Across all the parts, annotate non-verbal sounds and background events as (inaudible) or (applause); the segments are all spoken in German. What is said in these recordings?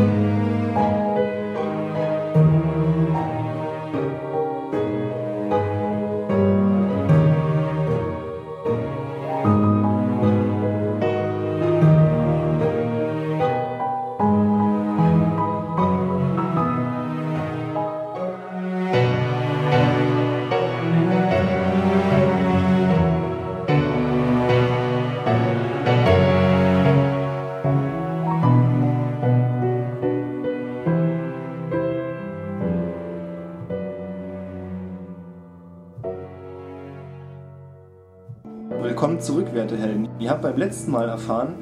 Willkommen Ihr habt beim letzten Mal erfahren,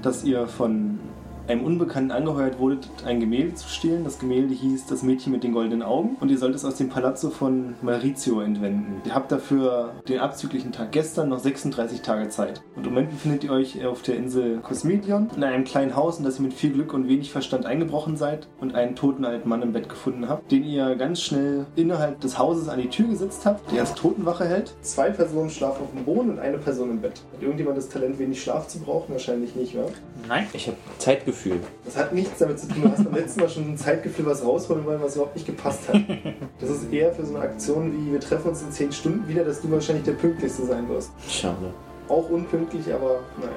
dass ihr von einem Unbekannten angeheuert wurdet, ein Gemälde zu stehlen. Das Gemälde hieß Das Mädchen mit den goldenen Augen und ihr sollt es aus dem Palazzo von Maurizio entwenden. Ihr habt dafür den abzüglichen Tag gestern noch 36 Tage Zeit. Und im Moment befindet ihr euch auf der Insel Cosmedion in einem kleinen Haus, in das ihr mit viel Glück und wenig Verstand eingebrochen seid und einen toten alten Mann im Bett gefunden habt, den ihr ganz schnell innerhalb des Hauses an die Tür gesetzt habt, der als Totenwache hält. Zwei Personen schlafen auf dem Boden und eine Person im Bett. Hat irgendjemand das Talent, wenig Schlaf zu brauchen? Wahrscheinlich nicht, wa? Nein. Ich habe Zeitgefühl. Das hat nichts damit zu tun. Du hast beim letzten Mal schon ein Zeitgefühl was rausholen wollen, was überhaupt nicht gepasst hat. Das ist eher für so eine Aktion wie wir treffen uns in 10 Stunden wieder, dass du wahrscheinlich der Pünktlichste sein wirst. Schade. Auch unpünktlich, aber naja.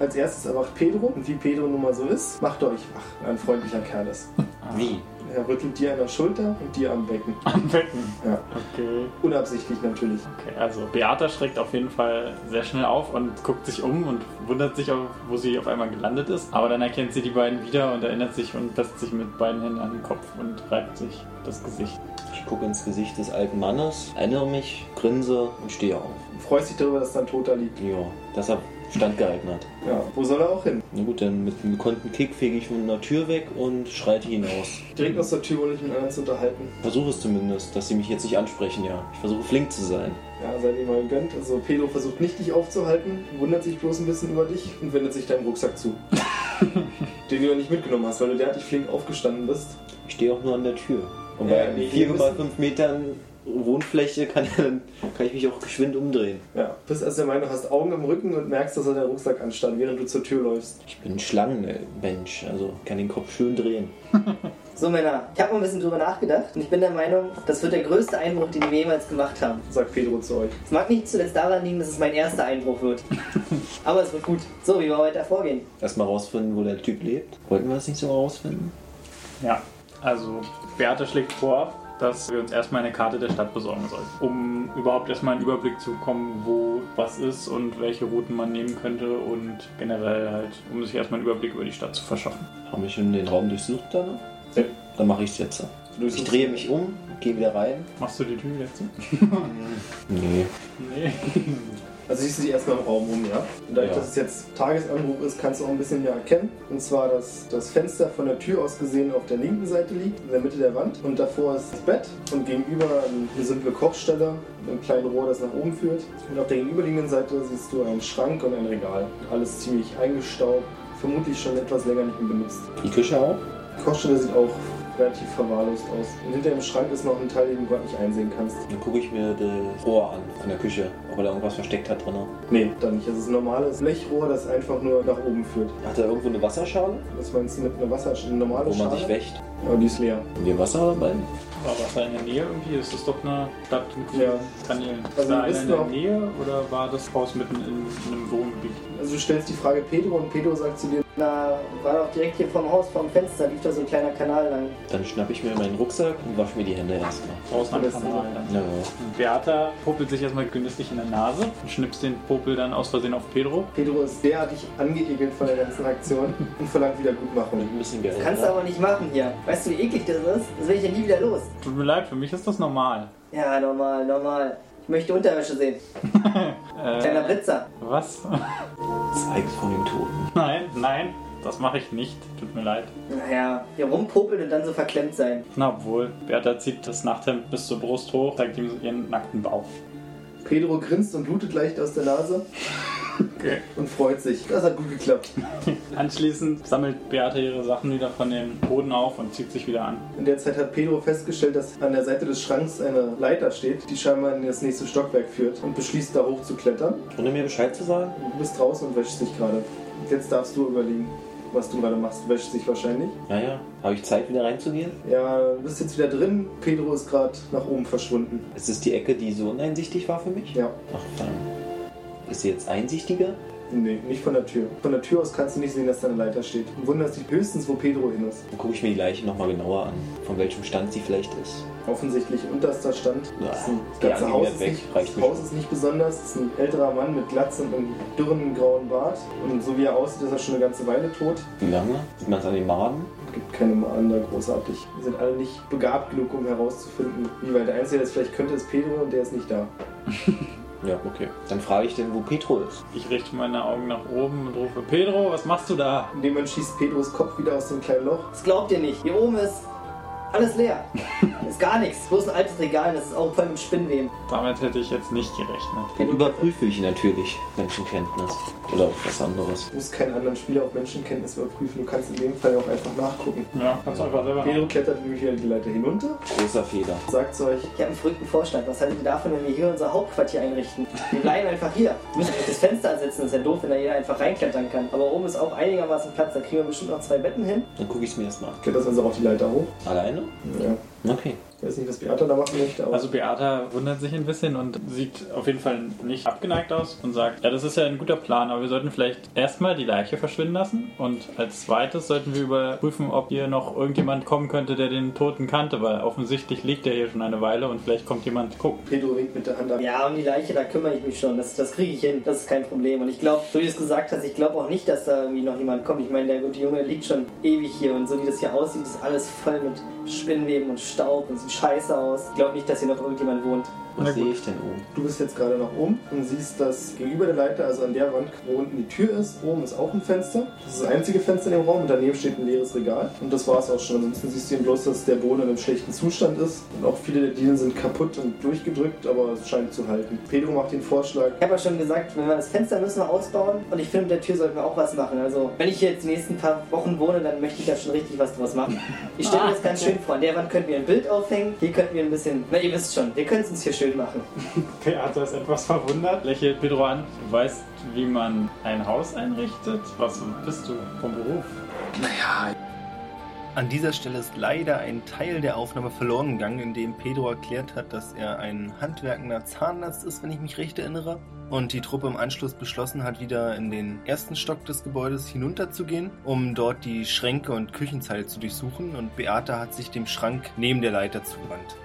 Als erstes erwacht Pedro und wie Pedro nun mal so ist, macht euch wach. Ein freundlicher Kerl ist. Wie? Er rüttelt dir an der Schulter und dir am Becken. (laughs) Am Becken. Ja. Okay. Unabsichtlich natürlich. Okay, also Beata schreckt auf jeden Fall sehr schnell auf und guckt sich um und wundert sich, auf, wo sie auf einmal gelandet ist. Aber dann erkennt sie die beiden wieder und erinnert sich und lässt sich mit beiden Händen an den Kopf und reibt sich das Gesicht. Ich gucke ins Gesicht des alten Mannes, erinnere mich, grinse und stehe auf. Du freust dich darüber, dass da ein Toter liegt. Ja, dass er standgehalten hat. Ja. Wo soll er auch hin? Na gut, dann mit einem gekonnten Kick fege ich von der Tür weg und schreite hinaus. Direkt aus der Tür, ohne dich mit anderen zu unterhalten. Versuche es zumindest, dass sie mich jetzt nicht ansprechen, ja. Ich versuche flink zu sein. Ja, seid ihr mal gegönnt. Also Pedro versucht nicht, dich aufzuhalten, wundert sich bloß ein bisschen über dich und wendet sich deinem Rucksack zu. (laughs) den du ja nicht mitgenommen hast, weil du derartig flink aufgestanden bist. Ich stehe auch nur an der Tür. Und Ja, bei nee, 4 wir mal müssen- 5 Metern Wohnfläche kann, kann ich mich auch geschwind umdrehen. Ja. Bist erst der Meinung, du hast Augen im Rücken und merkst, dass er der Rucksack anstand, während du zur Tür läufst. Ich bin ein Schlangenmensch, also kann den Kopf schön drehen. So Männer, ich habe mal ein bisschen drüber nachgedacht und ich bin der Meinung, das wird der größte Einbruch, den wir jemals gemacht haben. Sagt Pedro zu euch. Es mag nicht zuletzt daran liegen, dass es mein erster Einbruch wird. (laughs) Aber es wird gut. So, wie wir weiter vorgehen. Erstmal rausfinden, wo der Typ lebt. Wollten wir das nicht so rausfinden? Ja, also Beata schlägt vor, dass wir uns erstmal eine Karte der Stadt besorgen sollten, um überhaupt erstmal einen Überblick zu bekommen, wo was ist und welche Routen man nehmen könnte und generell halt, um sich erstmal einen Überblick über die Stadt zu verschaffen. Haben wir schon den Raum durchsucht dann? Ja. Dann mache ich es jetzt. Ich drehe mich um, gehe wieder rein. Machst du die Tür jetzt? (laughs) (laughs) Nee. Nee. Also siehst du dich erstmal im Raum um, ja? Und dadurch, Ja. dass es jetzt Tagesanbruch ist, kannst du auch ein bisschen mehr erkennen. Und zwar, dass das Fenster von der Tür aus gesehen auf der linken Seite liegt, in der Mitte der Wand. Und davor ist das Bett und gegenüber eine simple Kochstelle mit einem kleinen Rohr, das nach oben führt. Und auf der gegenüberliegenden Seite siehst du einen Schrank und ein Regal. Alles ziemlich eingestaubt, vermutlich schon etwas länger nicht mehr benutzt. Die Küche auch? Die Kochstelle sieht auch relativ verwahrlost aus. Und hinter dem Schrank ist noch ein Teil, den du gerade nicht einsehen kannst. Dann gucke ich mir das Rohr an von der Küche, ob er da irgendwas versteckt hat drin. Nee, da nicht. Es ist ein normales Blechrohr, das einfach nur nach oben führt. Hat er irgendwo eine Wasserschale, Was meinst du mit einer Wasser, eine normale wo man Schale? sich wäscht? Ja, die ist leer. Haben wir Wasser dabei? War Wasser in der Nähe irgendwie? Ist das doch eine Stadt mit Ja. Kanälen? Ist Also wir einer in der Nähe oder war das Haus mitten in, in einem Wohngebiet? Also du stellst die Frage Pedro und Pedro sagt zu dir, Na, war doch direkt hier vom Haus, vom Fenster, lief da so ein kleiner Kanal lang. Dann schnapp ich mir meinen Rucksack und wasche mir die Hände erstmal. Am Das- Kanal dann. Ja, ja. Beata popelt sich erstmal genüsslich in der Nase und schnippst den Popel dann aus Versehen auf Pedro. Pedro ist derartig angeekelt von der ganzen Aktion und verlangt Wiedergutmachung. Ein bisschen Geld. Das kannst du aber nicht machen hier. Weißt du, wie eklig das ist? Das will ich ja nie wieder los. Tut mir leid, für mich ist das normal. Ja, normal, normal. Ich möchte Unterwäsche sehen. (laughs) Kleiner Äh, Blitzer. was? (laughs) Zeigt von dem Toten. nein, nein, das mache ich nicht. Tut mir leid. Naja, hier rumpopeln und dann so verklemmt sein. Na obwohl, Beata zieht das Nachthemd bis zur Brust hoch, zeigt ihm ihren nackten Bauch. Pedro grinst und blutet leicht aus der Nase Okay. und freut sich. Das hat gut geklappt. Anschließend sammelt Beata ihre Sachen wieder von dem Boden auf und zieht sich wieder an. In der Zeit hat Pedro festgestellt, dass an der Seite des Schranks eine Leiter steht, die scheinbar in das nächste Stockwerk führt und beschließt, da hoch zu klettern. Ohne mir Bescheid zu sagen? Du bist draußen und wäschst dich gerade. Jetzt darfst du überlegen. was du gerade machst. Du wäschst dich wahrscheinlich. Ja, ja. Habe ich Zeit, wieder reinzugehen? Ja, du bist jetzt wieder drin. Pedro ist gerade nach oben verschwunden. Ist es die Ecke, die so uneinsichtig war für mich? Ja. Ach, verdammt. Ist sie jetzt einsichtiger? Nee, nicht von der Tür. Von der Tür aus kannst du nicht sehen, dass da eine Leiter steht. Du wunderst dich höchstens, wo Pedro hin ist. Dann gucke ich mir die Leiche nochmal genauer an. Von welchem Stand sie vielleicht ist. Offensichtlich unterster Stand. Ja, Das, ist ein- geh das ganze Haus, ist weg, nicht, reicht das Haus ist nicht besonders. Es ist ein älterer Mann mit Glatze und einem dürren grauen Bart. Und so wie er aussieht, ist er schon eine ganze Weile tot. Wie lange? Sieht man es an den Maden? gibt keine Mahnen da großartig. Die sind alle nicht begabt genug, um herauszufinden, wie weit. Der Einzige, der es vielleicht könnte, ist Pedro und der ist nicht da. (laughs) Ja, okay. Dann frage ich denn, wo Petro ist. Ich richte meine Augen nach oben und rufe, Pedro, was machst du da? In dem Moment schießt Pedros Kopf wieder aus dem kleinen Loch. Das glaubt ihr nicht. Hier oben ist alles leer. ist gar nichts. Bloß ein altes Regal, das ist auch voll mit Spinnweben. Damit hätte ich jetzt nicht gerechnet. Dann überprüfe ich natürlich Menschenkenntnis. Oder was anderes. Du musst keinen anderen Spieler auf Menschenkenntnis überprüfen. Du kannst in dem Fall auch einfach nachgucken. Ja, kannst du einfach selber Pedro klettert nämlich wieder die Leiter hinunter, Großer Fehler. sagt zu euch, Ich habe einen verrückten Vorschlag. Was haltet ihr davon, wenn wir hier unser Hauptquartier einrichten? Wir bleiben einfach hier. Wir müssen das Fenster ansetzen. Das ist ja doof, wenn da jeder einfach reinklettern kann. Aber oben ist auch einigermaßen Platz. Da kriegen wir bestimmt noch zwei Betten hin. Dann gucke ich es mir erstmal an. kletterst also auch die Leiter hoch. Alleine? Ja. Okay. Ich weiß nicht, was Beata da machen möchte, aber Also Beata wundert sich ein bisschen und sieht auf jeden Fall nicht abgeneigt aus und sagt, ja, das ist ja ein guter Plan, aber wir sollten vielleicht erstmal die Leiche verschwinden lassen und als zweites sollten wir überprüfen, ob hier noch irgendjemand kommen könnte, der den Toten kannte, weil offensichtlich liegt er hier schon eine Weile und vielleicht kommt jemand gucken. Pedro winkt mit der Hand ab. Ja, um die Leiche, da kümmere ich mich schon. Das, das kriege ich hin. Das ist kein Problem. Und ich glaube, so wie du es gesagt hast, ich glaube auch nicht, dass da irgendwie noch jemand kommt. Ich meine, der gute Junge liegt schon ewig hier und so wie das hier aussieht, ist alles voll mit Spinnweben und Staub und sieht scheiße aus. Ich glaube nicht, dass hier noch irgendjemand wohnt. Was sehe ich denn oben? Du bist jetzt gerade nach oben und siehst, dass gegenüber der Leiter, also an der Wand, wo unten die Tür ist, oben ist auch ein Fenster. Das ist das einzige Fenster in dem Raum und daneben steht ein leeres Regal. Und das war es auch schon. Ansonsten siehst du eben bloß, dass der Boden in einem schlechten Zustand ist. Und auch viele der Dielen sind kaputt und durchgedrückt, aber es scheint zu halten. Pedro macht den Vorschlag, Ich habe ja schon gesagt, wenn wir das Fenster müssen wir ausbauen und ich finde, mit der Tür sollten wir auch was machen. Also, wenn ich hier jetzt die nächsten paar Wochen wohne, dann möchte ich da schon richtig was draus machen. Ich stelle mir das ganz (laughs) schön vor. An der Wand könnten wir ein Bild aufhängen, hier könnten wir ein bisschen, na ihr wisst schon, wir können es uns hier schön machen. (laughs) Beata ist etwas verwundert, lächelt Pedro an. Du weißt, wie man ein Haus einrichtet? Was bist du vom Beruf? An dieser Stelle ist leider ein Teil der Aufnahme verloren gegangen, in dem Pedro erklärt hat, dass er ein handwerkender Zahnarzt ist, wenn ich mich recht erinnere. Und die Truppe im Anschluss beschlossen hat, wieder in den ersten Stock des Gebäudes hinunterzugehen, um dort die Schränke und Küchenzeile zu durchsuchen. Und Beata hat sich dem Schrank neben der Leiter zugewandt.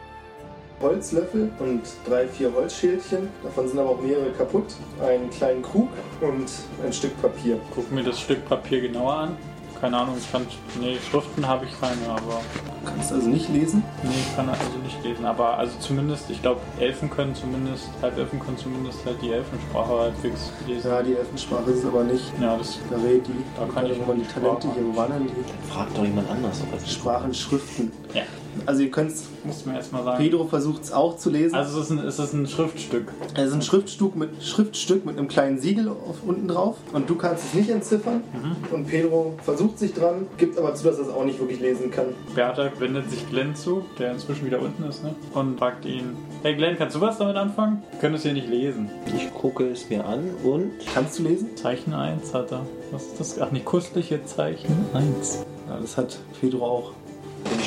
Holzlöffel und drei, vier Holzschälchen. Davon sind aber auch mehrere kaputt. Einen kleinen Krug und ein Stück Papier. Guck mir das Stück Papier genauer an. Keine Ahnung, ich kann. Nee, Schriften habe ich keine, aber. Du kannst also nicht lesen. Nee, ich kann also nicht lesen. Aber also zumindest, ich glaube, Elfen können zumindest, Halbelfen können zumindest halt die Elfensprache halbwegs lesen. Ja, die Elfensprache ist es aber nicht. Ja, das. Gareti, Da kann ich man die Talente Sprache. hier, wo waren denn die? Fragt doch jemand anders. ob er es- Sprachen, Schriften. Ja, Also ihr könnt musst du mir erstmal sagen. Pedro versucht es auch zu lesen. Also es ist, ein, es ist ein Schriftstück. es ist ein Schriftstück mit, Schriftstück mit einem kleinen Siegel auf, unten drauf und du kannst es nicht entziffern. Und Pedro versucht sich dran, gibt aber zu, dass er es auch nicht wirklich lesen kann. Beata wendet sich Glenn zu, der inzwischen wieder unten ist, ne? Und fragt ihn: Hey Glenn, kannst du was damit anfangen? Wir können es hier nicht lesen. Ich gucke es mir an und Kannst du lesen? Zeichen 1 hat er. Was ist das? Ach, nicht kustliche Zeichen 1. Ja, das hat Pedro auch.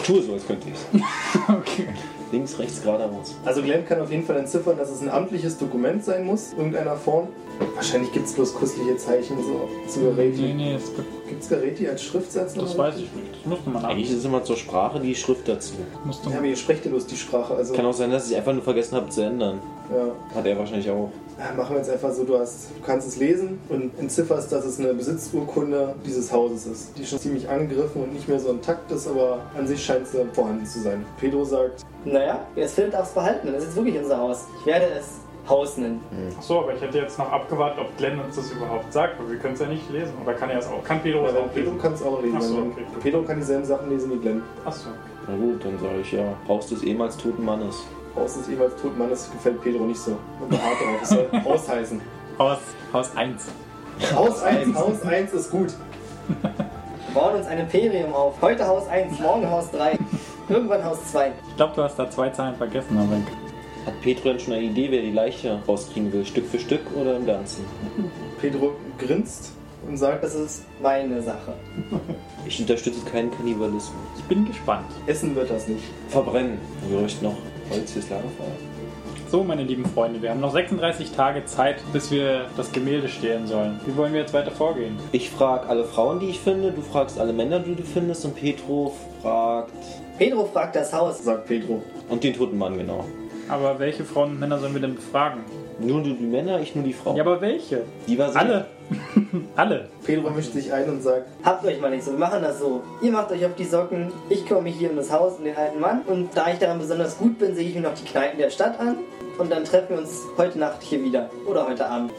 Tue so, als könnte ich es. (laughs) Okay. Links, rechts, geradeaus. Also Glenn kann auf jeden Fall entziffern, dass es ein amtliches Dokument sein muss, irgendeiner Form. Wahrscheinlich gibt es bloß kustliche Zeichen so zu Nee, Gareti. nee, es gibt, Gibt es Gareti als Schriftsatz? das noch? weiß ich nicht. Das musste man Eigentlich ist immer zur Sprache die Schrift dazu. Musste Ja, aber ihr sprecht ja bloß die Sprache, also Kann auch sein, dass ich einfach nur vergessen habe zu ändern. Ja. Hat er wahrscheinlich auch. Ja, machen wir jetzt einfach so, du, hast, du kannst es lesen und entzifferst, dass es eine Besitzurkunde dieses Hauses ist, die schon ziemlich angegriffen und nicht mehr so intakt ist, aber an sich scheint sie vorhanden zu sein. Pedro sagt, Naja, wer es findet, darf es behalten. Das ist jetzt wirklich unser Haus. Ich werde es Haus nennen. Achso, aber ich hätte jetzt noch abgewartet, ob Glenn uns das überhaupt sagt, weil wir können es ja nicht lesen. Oder kann er es auch? Kann Pedro ja, es auch Pedro lesen? kann es auch lesen. Ach so, wenn- okay. Pedro kann dieselben Sachen lesen wie Glenn. Achso. Na gut, dann sage ich ja, Haus des ehemals toten Mannes. Haus des ehemals toten Mannes gefällt Pedro nicht so. Und beharrt darauf, es soll (laughs) Haus heißen. Haus, Haus 1. Haus 1, Haus 1 ist gut. (laughs) Wir bauen uns ein Imperium auf. Heute Haus 1, morgen Haus 3. Irgendwann Haus 2. Ich glaube, du hast da zwei Zahlen vergessen, aber Hat Petro denn schon eine Idee, wer die Leiche rauskriegen will? Stück für Stück oder im Ganzen? Pedro grinst und sagt, das ist meine Sache. Ich unterstütze keinen Kannibalismus. Ich bin gespannt. Essen wird das nicht. Verbrennen. Wir möchten noch. So, meine lieben Freunde, wir haben noch 36 Tage Zeit, bis wir das Gemälde stehlen sollen. Wie wollen wir jetzt weiter vorgehen? Ich frage alle Frauen, die ich finde, du fragst alle Männer, die du findest und Petro fragt... Pedro fragt das Haus. Sagt Pedro. Und den toten Mann, genau. Aber welche Frauen und Männer sollen wir denn befragen? Nur du die Männer, ich nur die Frauen. Ja, aber welche? die war Alle. (laughs) Alle. Pedro mischt sich ein und sagt, Habt euch mal nicht so, wir machen das so. Ihr macht euch auf die Socken, ich mich hier um das Haus und den alten Mann. Und da ich daran besonders gut bin, sehe ich mir noch die Kneipen der Stadt an. Und dann treffen wir uns heute Nacht hier wieder. Oder heute Abend,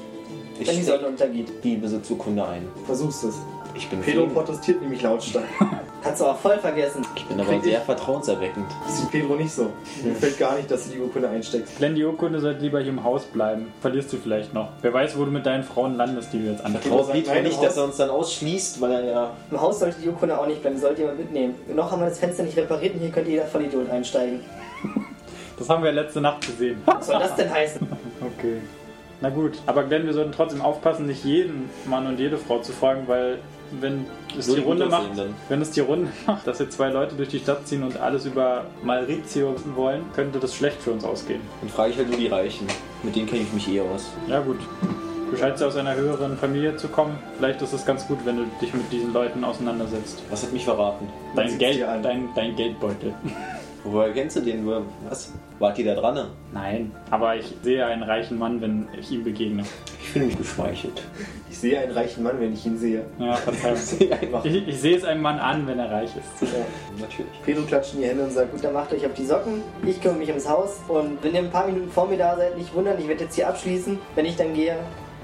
Ich wenn die Sonne untergeht. die Besitzurkunde ein. versuchst es. Ich bin Pedro protestiert nämlich lautstark. (laughs) Kannst du auch voll vergessen. Ich bin aber sehr vertrauenserweckend. Das sieht Pedro nicht so. Mir gefällt gar nicht, dass du die Urkunde einsteckst. Glenn, die Urkunde sollte lieber hier im Haus bleiben. Verlierst du vielleicht noch. Wer weiß, wo du mit deinen Frauen landest, die du jetzt antrittst. Petro nein, nicht, im dass er Haus- uns dann ausschließt, weil er ja... Im Haus sollte die Urkunde auch nicht bleiben, die sollte jemand mitnehmen. Noch haben wir das Fenster nicht repariert und hier könnte jeder Vollidiot einsteigen. (laughs) Das haben wir letzte Nacht gesehen. Was soll das denn heißen? (laughs) Okay. Na gut. Aber Glenn, wir sollten trotzdem aufpassen, nicht jeden Mann und jede Frau zu fragen, weil wenn es die Runde macht, wenn es (laughs) die Runde macht, dass wir zwei Leute durch die Stadt ziehen und alles über Maurizio wissen wollen, könnte das schlecht für uns ausgehen. Dann frage ich halt nur die Reichen. Mit denen kenne ich mich eh aus. Ja gut. Du scheinst ja aus einer höheren Familie zu kommen. Vielleicht ist es ganz gut, wenn du dich mit diesen Leuten auseinandersetzt. Was hat mich verraten? Dein, Geld, dein, dein Geldbeutel. Woher kennst du den? Was? Wart ihr da dran? ne? Nein, aber ich sehe einen reichen Mann, wenn ich ihm begegne. Ich fühle mich geschmeichelt. Ich sehe einen reichen Mann, wenn ich ihn sehe. Ja, Verzeihung. (laughs) Einfach. Ich, ich sehe es einem Mann an, wenn er reich ist. Ja. Natürlich. Pedro klatscht in die Hände und sagt, Gut, dann macht euch auf die Socken, ich kümmere mich ums Haus und wenn ihr ein paar Minuten vor mir da seid, nicht wundern, ich werde jetzt hier abschließen. Wenn ich dann gehe,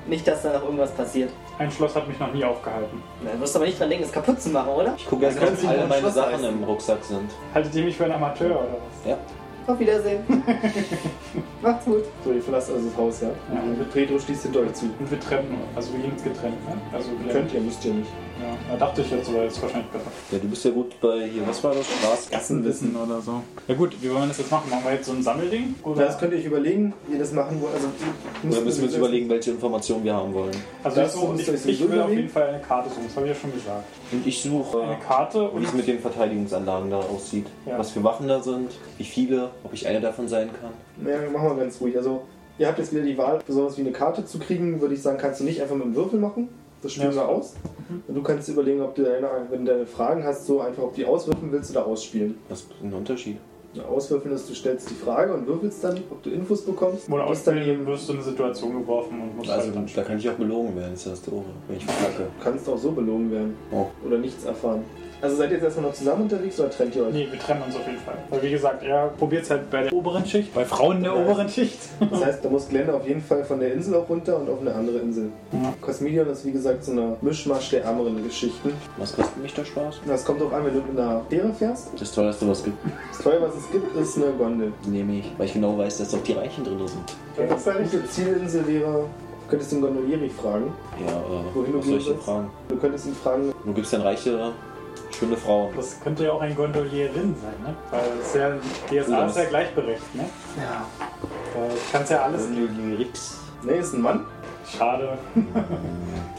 nicht, dass da noch irgendwas passiert. Ein Schloss hat mich noch nie aufgehalten. Na, Du wirst aber nicht dran denken, es kaputt zu machen, oder? Ich gucke erst, können ob Sie alle meine Schloss Sachen reißen. im Rucksack sind. Haltet ihr mich für einen Amateur oder was? Ja. Auf Wiedersehen. (laughs) Macht's gut. so, ihr verlasst also das Haus, ja? Ja. Und Pedro schließt hinter euch zu. Und wir trennen uns. Also wir gehen ins Getränk, ne? Also. Könnt ihr, müsst ihr nicht. Ja, da dachte ich jetzt, aber ist wahrscheinlich besser. Ja, du bist ja gut bei hier, was war das? Straße? Gassenwissen oder so. Ja gut, wie wollen wir das jetzt machen? Machen wir jetzt so ein Sammelding? Oder? Das könnt ihr euch überlegen, wie ihr das machen wollt. Also, Oder müssen wir uns überlegen, welche Informationen wir haben wollen? also Das ich, euch ich, ich sowieso will auf jeden Fall eine Karte suchen, das habe ich ja schon gesagt. Und ich suche, Eine Karte wie und es mit den Verteidigungsanlagen da aussieht. Ja. Was für Waffen da sind, wie viele, ob ich eine davon sein kann. Ja, machen wir ganz ruhig. Also, ihr habt jetzt wieder die Wahl, sowas wie eine Karte zu kriegen, würde ich sagen, kannst du nicht einfach mit einem Würfel machen. Das spielen Ja. wir aus. Und du kannst überlegen, ob du deine, wenn du deine Fragen hast, so einfach, ob du die auswürfeln willst oder ausspielen. Was ist ein Unterschied? Auswürfeln ist, du stellst die Frage und würfelst dann, ob du Infos bekommst. oder Du dann eben, wirst du in eine Situation geworfen und musst Also halt dann da kann ich auch belogen werden, ist das doof, wenn ich verkacke. kannst auch so belogen werden. Oh. Oder nichts erfahren. Also seid ihr jetzt erstmal noch zusammen unterwegs oder trennt ihr euch? Nee, wir trennen uns auf jeden Fall. Weil wie gesagt, er probiert es halt bei der oberen Schicht, bei Frauen der Ja. oberen Schicht. Das heißt, da muss Glenn auf jeden Fall von der Insel auch runter und auf eine andere Insel. Ja. Cosmedion ist wie gesagt so eine Mischmasch der ärmeren Geschichten. Was kostet mich der Spaß? Das kommt auch an, wenn du mit einer Fähre fährst. Das teuerste, was es gibt, Das Teuer, was es gibt, ist eine Gondel. nehme ich. Weil ich genau weiß, dass auch die Reichen drin sind. Eine gute Zielinsel wäre, du könntest den Gondolieri fragen. Ja, äh, Wohin du was soll ich gehen denn willst? fragen? Du könntest ihn fragen, Du gibst dann reiche, schöne Frauen. Das könnte ja auch ein Gondolierin sein, ne? Weil es ist ja, DSA ist ja gleichberechtigt, ne? ja. Da kannst ja alles. Gondolierix. nee, ist ein Mann. Schade.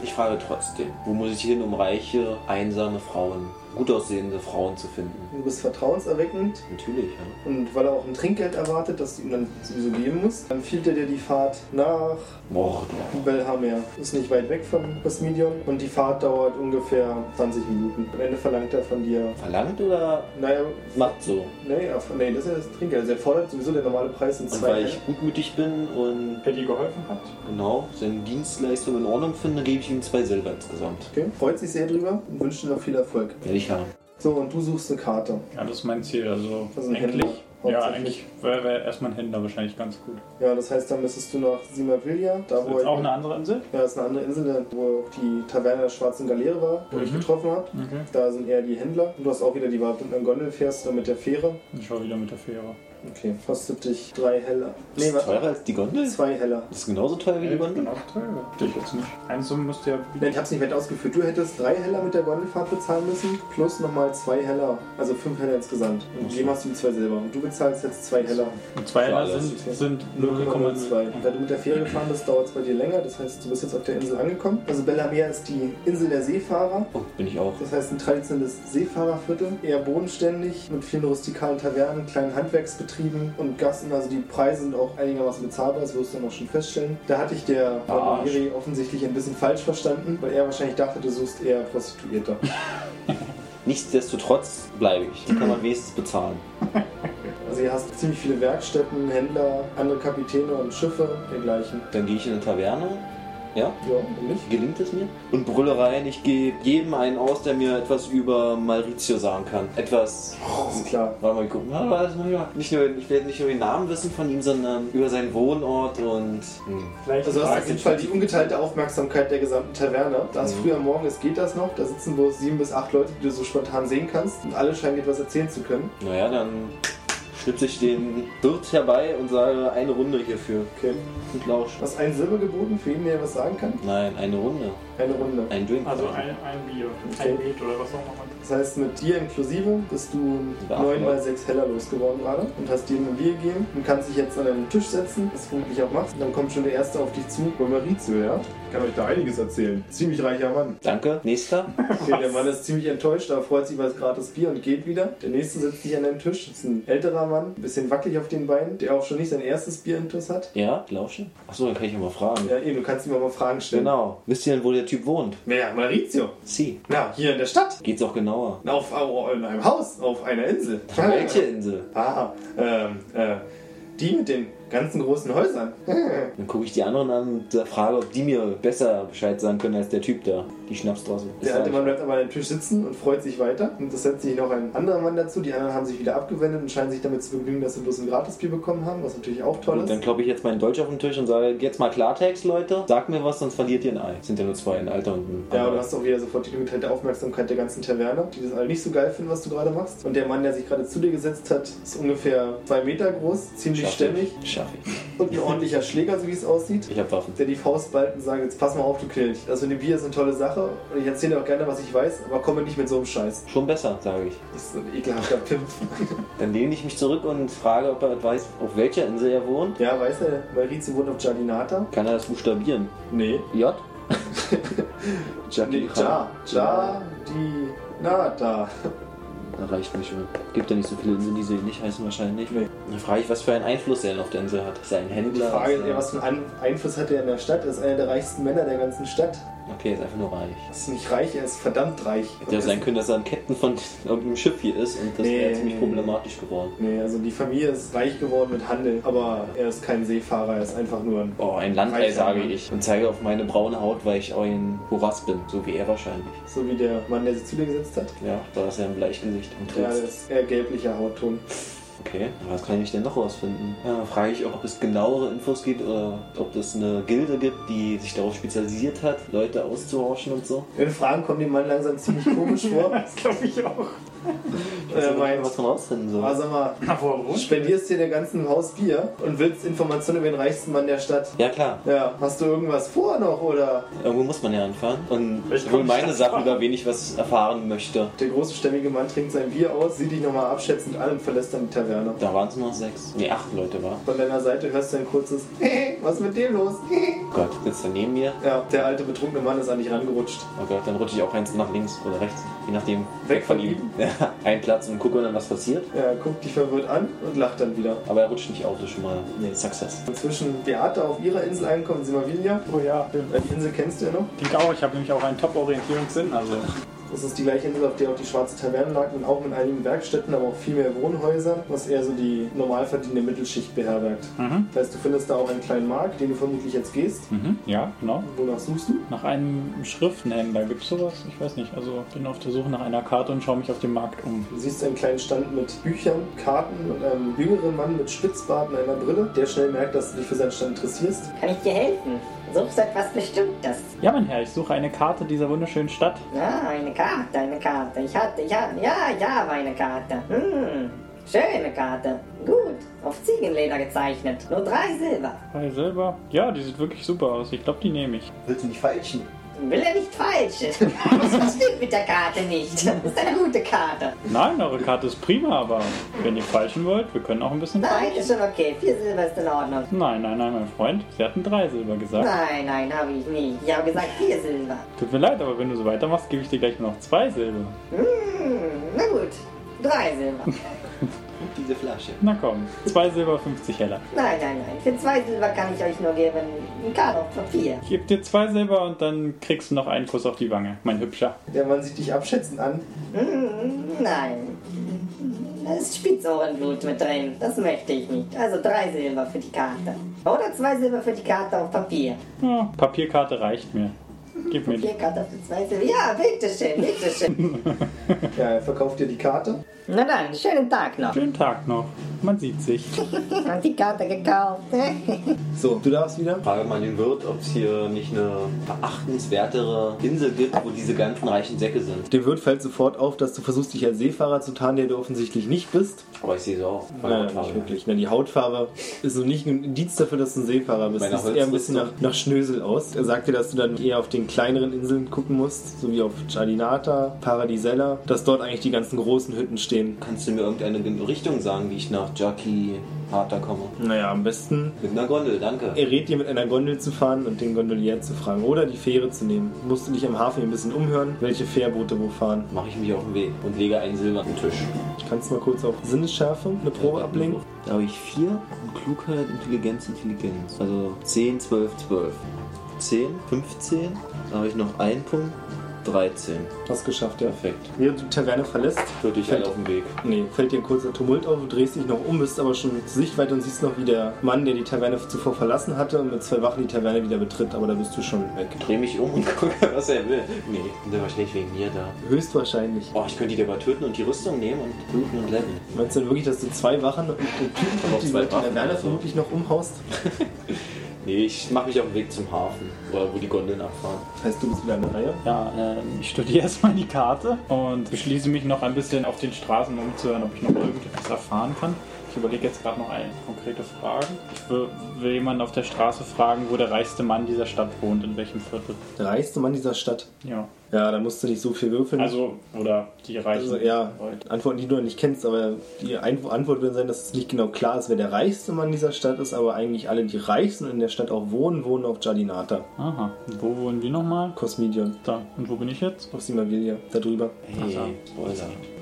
Ich frage trotzdem, wo muss ich hin, um reiche, einsame Frauen, gut aussehende Frauen zu finden? Du bist vertrauenserweckend Natürlich, ja. und weil er auch ein Trinkgeld erwartet, das du ihm dann sowieso geben musst, dann empfiehlt er dir die Fahrt nach. Belhamer. Ist nicht weit weg von Cosmedion und die Fahrt dauert ungefähr 20 Minuten. Am Ende verlangt er von dir, Verlangt oder naja, macht so? nee, nee das ist ja das Trinkgeld. Also er fordert sowieso der normale Preis in Und zwei weil ich gutmütig bin und Wer dir geholfen hat? genau seine Dienstleistung in Ordnung finde, gebe ich ihm zwei Silber insgesamt. Okay, freut sich sehr drüber und wünscht dir noch viel Erfolg. Werde ich haben. So, und du suchst eine Karte. Ja, das ist mein Ziel. Also, Also ein eigentlich. Händler, Ja, eigentlich wäre wär erstmal ein Händler wahrscheinlich ganz gut. Ja, das heißt, dann müsstest du nach Simavilla, da Ist wo auch ich, eine andere Insel? ja, das ist eine andere Insel, wo auch die Taverne der Schwarzen Galeere war, wo ich Mhm. getroffen habe. Okay. Da sind eher die Händler. Und du hast auch wieder die Wahl, mit einer Gondel fährst oder mit der Fähre. Ich schau wieder mit der Fähre. Okay, kostet dich drei Heller. Nee, ist was? teurer als die Gondel? Zwei Heller. Das ist genauso teuer wie die Gondel? Genau, teuer. Ich jetzt nicht. Eins müsste ja Nee, ich hab's nicht weit ausgeführt. Du hättest drei Heller mit der Gondelfahrt bezahlen müssen, plus nochmal zwei Heller. Also fünf Heller insgesamt. Und dem hast du die zwei Silber. Und du bezahlst jetzt zwei Heller. Und zwei Heller sind, sind 0,02. 0,02. Und da du mit der Fähre gefahren bist, dauert es bei dir länger. Das heißt, du bist jetzt auf der Insel angekommen. Also Bellamere ist die Insel der Seefahrer. Oh, bin ich auch. Das heißt ein traditionelles Seefahrerviertel, eher bodenständig, mit vielen rustikalen Tavernen, kleinen Handwerksbetrieben und Gassen. Also die Preise sind auch einigermaßen bezahlbar, das wirst du dann auch schon feststellen. Da hatte ich der. Iri offensichtlich ein bisschen falsch verstanden, weil er wahrscheinlich dachte, du suchst eher Prostituierte. (laughs) Nichtsdestotrotz bleibe ich. Die kann man wenigstens bezahlen. (laughs) Also hier hast du ziemlich viele Werkstätten, Händler, andere Kapitäne und Schiffe, dergleichen. Dann gehe ich in eine Taverne. Ja? Ja, und nicht? Gelingt es mir? Und brülle rein, ich gebe jedem einen aus, der mir etwas über Maurizio sagen kann. Etwas. Ist klar. Warte mal, gucken. Das Nicht nur, ich werde nicht nur den Namen wissen von ihm, sondern über seinen Wohnort und. Hm. Vielleicht Also hast Frage auf jeden Fall die ungeteilte Aufmerksamkeit der gesamten Taverne. Da ist Mhm. früh am Morgen, es geht das noch. Da sitzen bloß sieben bis acht Leute, die du so spontan sehen kannst. Und alle scheinen etwas erzählen zu können. Naja, dann schnipse ich den Wirt herbei und sage eine Runde hierfür. Okay. Und lausch. Du ein Silber geboten für jeden, der was sagen kann. Nein, eine Runde. Eine Runde. Ein Drink. Also ein, ein Bier, Okay. ein Met oder was auch immer. Das heißt, mit dir inklusive bist du Acht 9 mal Leute. 6 Heller losgeworden gerade und hast dir ein Bier gegeben und kannst dich jetzt an einen Tisch setzen, was du vermutlich auch machst. Und dann kommt schon der Erste auf dich zu. Bei Maurizio, ja? Ich kann euch da einiges erzählen. Ziemlich reicher Mann. Danke. Nächster. Okay, der Mann ist ziemlich enttäuscht, aber freut sich über das gratis Bier und geht wieder. Der nächste setzt sich an den Tisch. Das ist ein älterer Mann, ein bisschen wackelig auf den Beinen, der auch schon nicht sein erstes Bier intus hat. Ja, lausche. Achso, dann kann ich ja mal fragen. Ja, eben, du kannst ihm auch mal Fragen stellen. Genau. Wisst ihr denn, wo der Typ wohnt? Wer? Maurizio. Sie. Na, hier in der Stadt. Geht's auch genauer. Auf, auf in einem Haus, auf einer Insel. Welche Insel? Ah, ähm, äh, die mit den ganzen großen Häusern. (laughs) Dann gucke ich die anderen an und frage, ob die mir besser Bescheid sagen können als der Typ da. Die Schnapsdrossel. Das Der alte Mann bleibt aber an dem Tisch sitzen und freut sich weiter. Und es setzt sich noch ein anderer Mann dazu. Die anderen haben sich wieder abgewendet und scheinen sich damit zu begnügen, dass sie bloß ein Gratisbier bekommen haben, was natürlich auch toll Und ist. dann kloppe ich jetzt meinen Dolch auf den Tisch und sage, jetzt mal Klartext, Leute. Sagt mir was, sonst verliert ihr ein Ei. Sind ja nur zwei, ein Alter und ein Ja, und du hast auch wieder sofort die ungeteilte Aufmerksamkeit der ganzen Taverne, die das alle nicht so geil finden, was du gerade machst. Und der Mann, der sich gerade zu dir gesetzt hat, ist ungefähr zwei Meter groß, ziemlich Schaff stämmig ich. Schaff (laughs) ich. und ein ordentlicher Schläger, so wie es aussieht. Ich hab Waffen. Der die Faust ballt und sagt, jetzt pass mal auf, du Knilch. Das mit dem Bier ist eine tolle Sache und ich erzähle dir auch gerne, was ich weiß, aber komme nicht mit so einem Scheiß. Schon besser, sage ich. Das ist so ein ekelhafter Pimp. (laughs) Dann lehne ich mich zurück und frage, ob er weiß, auf welcher Insel er wohnt. Ja, weiß er, Maurizio wohnt auf Giardinata? Kann er das buchstabieren? Nee. J? (laughs) Nee, Ja, Ja, die, Nata. Da reicht mir schon. Gibt ja nicht so viele Inseln, die sie nicht heißen wahrscheinlich. Nee. Dann frage ich, was für einen Einfluss er auf der Insel hat. Ist er ein Die Händler? Frage ist was für einen Einfluss hat er in der Stadt? Er ist einer der reichsten Männer der ganzen Stadt. Okay, er ist einfach nur reich. Er ist nicht reich, er ist verdammt reich. Hätte ja sein können, dass er ein Captain von irgendeinem Schiff hier ist und das Nee, wäre ziemlich problematisch geworden. Nee, also die Familie ist reich geworden mit Handel, aber er ist kein Seefahrer, er ist einfach nur ein. Oh, ein Landei, sage ich. Und zeige auf meine braune Haut, weil ich ein Horaz bin. So wie er wahrscheinlich. So wie der Mann, der sich zu dir gesetzt hat. Ja, da ist er ein Bleichgesicht und Ja, das ist eher gelblicher Hautton. Okay, was kann ich denn noch rausfinden? Ja, frage ich auch, ob es genauere Infos gibt oder ob es eine Gilde gibt, die sich darauf spezialisiert hat, Leute auszuhorchen und so. Wenn Fragen kommen dem Mann langsam ziemlich komisch vor. (laughs) Das glaube ich auch. Ich weiß Er nicht, meint, was man rausfinden soll. ah, sag mal, er spendierst dir der ganzen Haus Bier und willst Informationen über den reichsten Mann der Stadt. Ja, klar. Ja, hast du irgendwas vor noch oder? Irgendwo muss man ja anfangen. Und ich will kommt meine Sachen, über wen ich was erfahren möchte. Der große stämmige Mann trinkt sein Bier aus, sieht dich nochmal abschätzend an und verlässt dann die Taverne. Da waren es nur sechs. Nee, acht Leute war. Von deiner Seite hörst du ein kurzes Was ist mit dem los? Oh Gott, sitzt er neben mir. ja, der alte betrunkene Mann ist an dich rangerutscht. Oh Gott, dann rutsche ich auch eins nach links oder rechts. Je nachdem. Weg von ihm? Ja, (laughs) ein Platz und gucke dann, was passiert. Er guckt dich verwirrt an und lacht dann wieder. Aber er rutscht nicht auf, das ist schon mal nee, Success. Inzwischen Beate auf ihrer Insel angekommen, Simavilla. Oh ja. Die Insel kennst du ja noch. Ich auch, ich habe nämlich auch einen Top-Orientierungssinn. Also, (laughs) Das ist die gleiche Insel, auf der auch die Schwarze Taverne lag und auch mit einigen Werkstätten, aber auch viel mehr Wohnhäusern, was eher so die normal verdienende Mittelschicht beherbergt. mhm. Das heißt, du findest da auch einen kleinen Markt, den du vermutlich jetzt gehst. Mhm. ja, genau. Wonach suchst du? Nach einem Schriftenhändler gibt es sowas? Ich weiß nicht. Also bin auf der Suche nach einer Karte und schaue mich auf dem Markt um. Du siehst einen kleinen Stand mit Büchern, Karten und einem jüngeren Mann mit Spitzbart und einer Brille, der schnell merkt, dass du dich für seinen Stand interessierst. Kann ich dir helfen? Suchst du etwas Bestimmtes? Ja, mein Herr, ich suche eine Karte dieser wunderschönen Stadt. Ja, eine Karte, eine Karte. Ich hatte, ja, ja, ja, aber eine Karte. Hm. Schöne Karte. Gut. Auf Ziegenleder gezeichnet. Nur drei Silber. Drei Silber? Ja, die sieht wirklich super aus. Ich glaube, die nehme ich. Willst du nicht feilschen? Will er nicht falsch? Das stimmt mit der Karte nicht. Das ist eine gute Karte. Nein, eure Karte ist prima, aber wenn ihr falschen wollt, wir können auch ein bisschen Nein, falschen. ist schon okay. Vier Silber ist in Ordnung. Nein, nein, nein, mein Freund. Sie hatten drei Silber gesagt. Nein, nein, habe ich nicht. Ich habe gesagt vier Silber. Tut mir leid, aber wenn du so weitermachst, gebe ich dir gleich nur noch zwei Silber. Hm, na gut. Drei Silber. (laughs) Und diese Flasche. Na komm, zwei Silber, 50 Heller. Nein, nein, nein. Für zwei Silber kann ich euch nur geben. Eine Karte auf Papier. Ich gebe dir zwei Silber und dann kriegst du noch einen Kuss auf die Wange, mein Hübscher. Der Mann sieht dich abschätzend an. Hm, nein. Da ist Spitzohrenblut mit drin. Das möchte ich nicht. Also drei Silber für die Karte. Oder zwei Silber für die Karte auf Papier. Ja, Papierkarte reicht mir. Gib mir die. Papierkarte für zwei Silber. Ja, bitteschön, bitteschön. (laughs) Ja, er verkauft dir die Karte. Na dann, schönen Tag noch. Schönen Tag noch. Man sieht sich. (laughs) Hat die Karte gekauft. (laughs) So, du darfst wieder. Frage mal den Wirt, ob es hier nicht eine verachtenswertere Insel gibt, wo diese ganzen reichen Säcke sind. Dem Wirt fällt sofort auf, dass du versuchst, dich als Seefahrer zu tarnen, der du offensichtlich nicht bist. Aber ich sehe es auch. Nein, Hautfarbe. nicht wirklich. Nein, die Hautfarbe ist so nicht ein Indiz dafür, dass du ein Seefahrer bist. Bei einer Das sieht eher ein bisschen nach, nach Schnösel aus. Er sagt dir, dass du dann eher auf den kleineren Inseln gucken musst, so wie auf Giardinata, Paradisella, dass dort eigentlich die ganzen großen Hütten stehen. Kannst du mir irgendeine Richtung sagen, wie ich nach Jackie Harter komme? Naja, am besten Mit einer Gondel, danke. er rät dir mit einer Gondel zu fahren und den Gondolier zu fragen oder die Fähre zu nehmen. Musst du dich am Hafen ein bisschen umhören, welche Fährboote wo fahren. Mache ich mich auf den Weg und lege einen silbernen Tisch. Ich kann es mal kurz auf Sinnesschärfe eine Probe ablegen. Da habe ich 4 und Klugheit, Intelligenz, Intelligenz. Also 10, 12, 12. 10, 15, da habe ich noch einen Punkt, 13. Hast geschafft, ja. Perfekt. Während du die Taverne verlässt, Würde ich halt auf dem Weg. Nee, fällt dir ein kurzer Tumult auf, du drehst dich noch um, bist aber schon zur Sichtweite und siehst noch, wie der Mann, der die Taverne zuvor verlassen hatte, mit zwei Wachen die Taverne wieder betritt, aber da bist du schon weg. Dreh mich um und (laughs) gucke, was er will. Nee, der wahrscheinlich wegen mir da. Höchstwahrscheinlich. Oh, ich könnte die aber töten und die Rüstung nehmen und bluten und leveln. Meinst du denn wirklich, dass du zwei Wachen und den Typen, die Taverne also. vermutlich noch umhaust? (laughs) Nee, ich mache mich auf den Weg zum Hafen. Wo die Gondeln abfahren. Heißt, du bist wieder an der Reihe? Ja, ähm, ich studiere erstmal die Karte und beschließe mich noch ein bisschen auf den Straßen umzuhören, ob ich noch irgendetwas erfahren kann. Ich überlege jetzt gerade noch eine konkrete Frage. Ich will, will jemanden auf der Straße fragen, wo der reichste Mann dieser Stadt wohnt, in welchem Viertel. Der reichste Mann dieser Stadt. Ja. Ja, da musst du nicht so viel würfeln. Also, oder die reichen Also, ja, Leute. Antworten, die du noch nicht kennst, aber die Antwort wird sein, dass es nicht genau klar ist, wer der reichste Mann dieser Stadt ist, aber eigentlich alle, die reich sind und in der Stadt auch wohnen, wohnen auf Giardinata, Aha. Und Wo wohnen die nochmal? Cosmidion, Da. Und wo bin ich jetzt? auf Simavilla, da drüber. Hey, Ach Spoiler.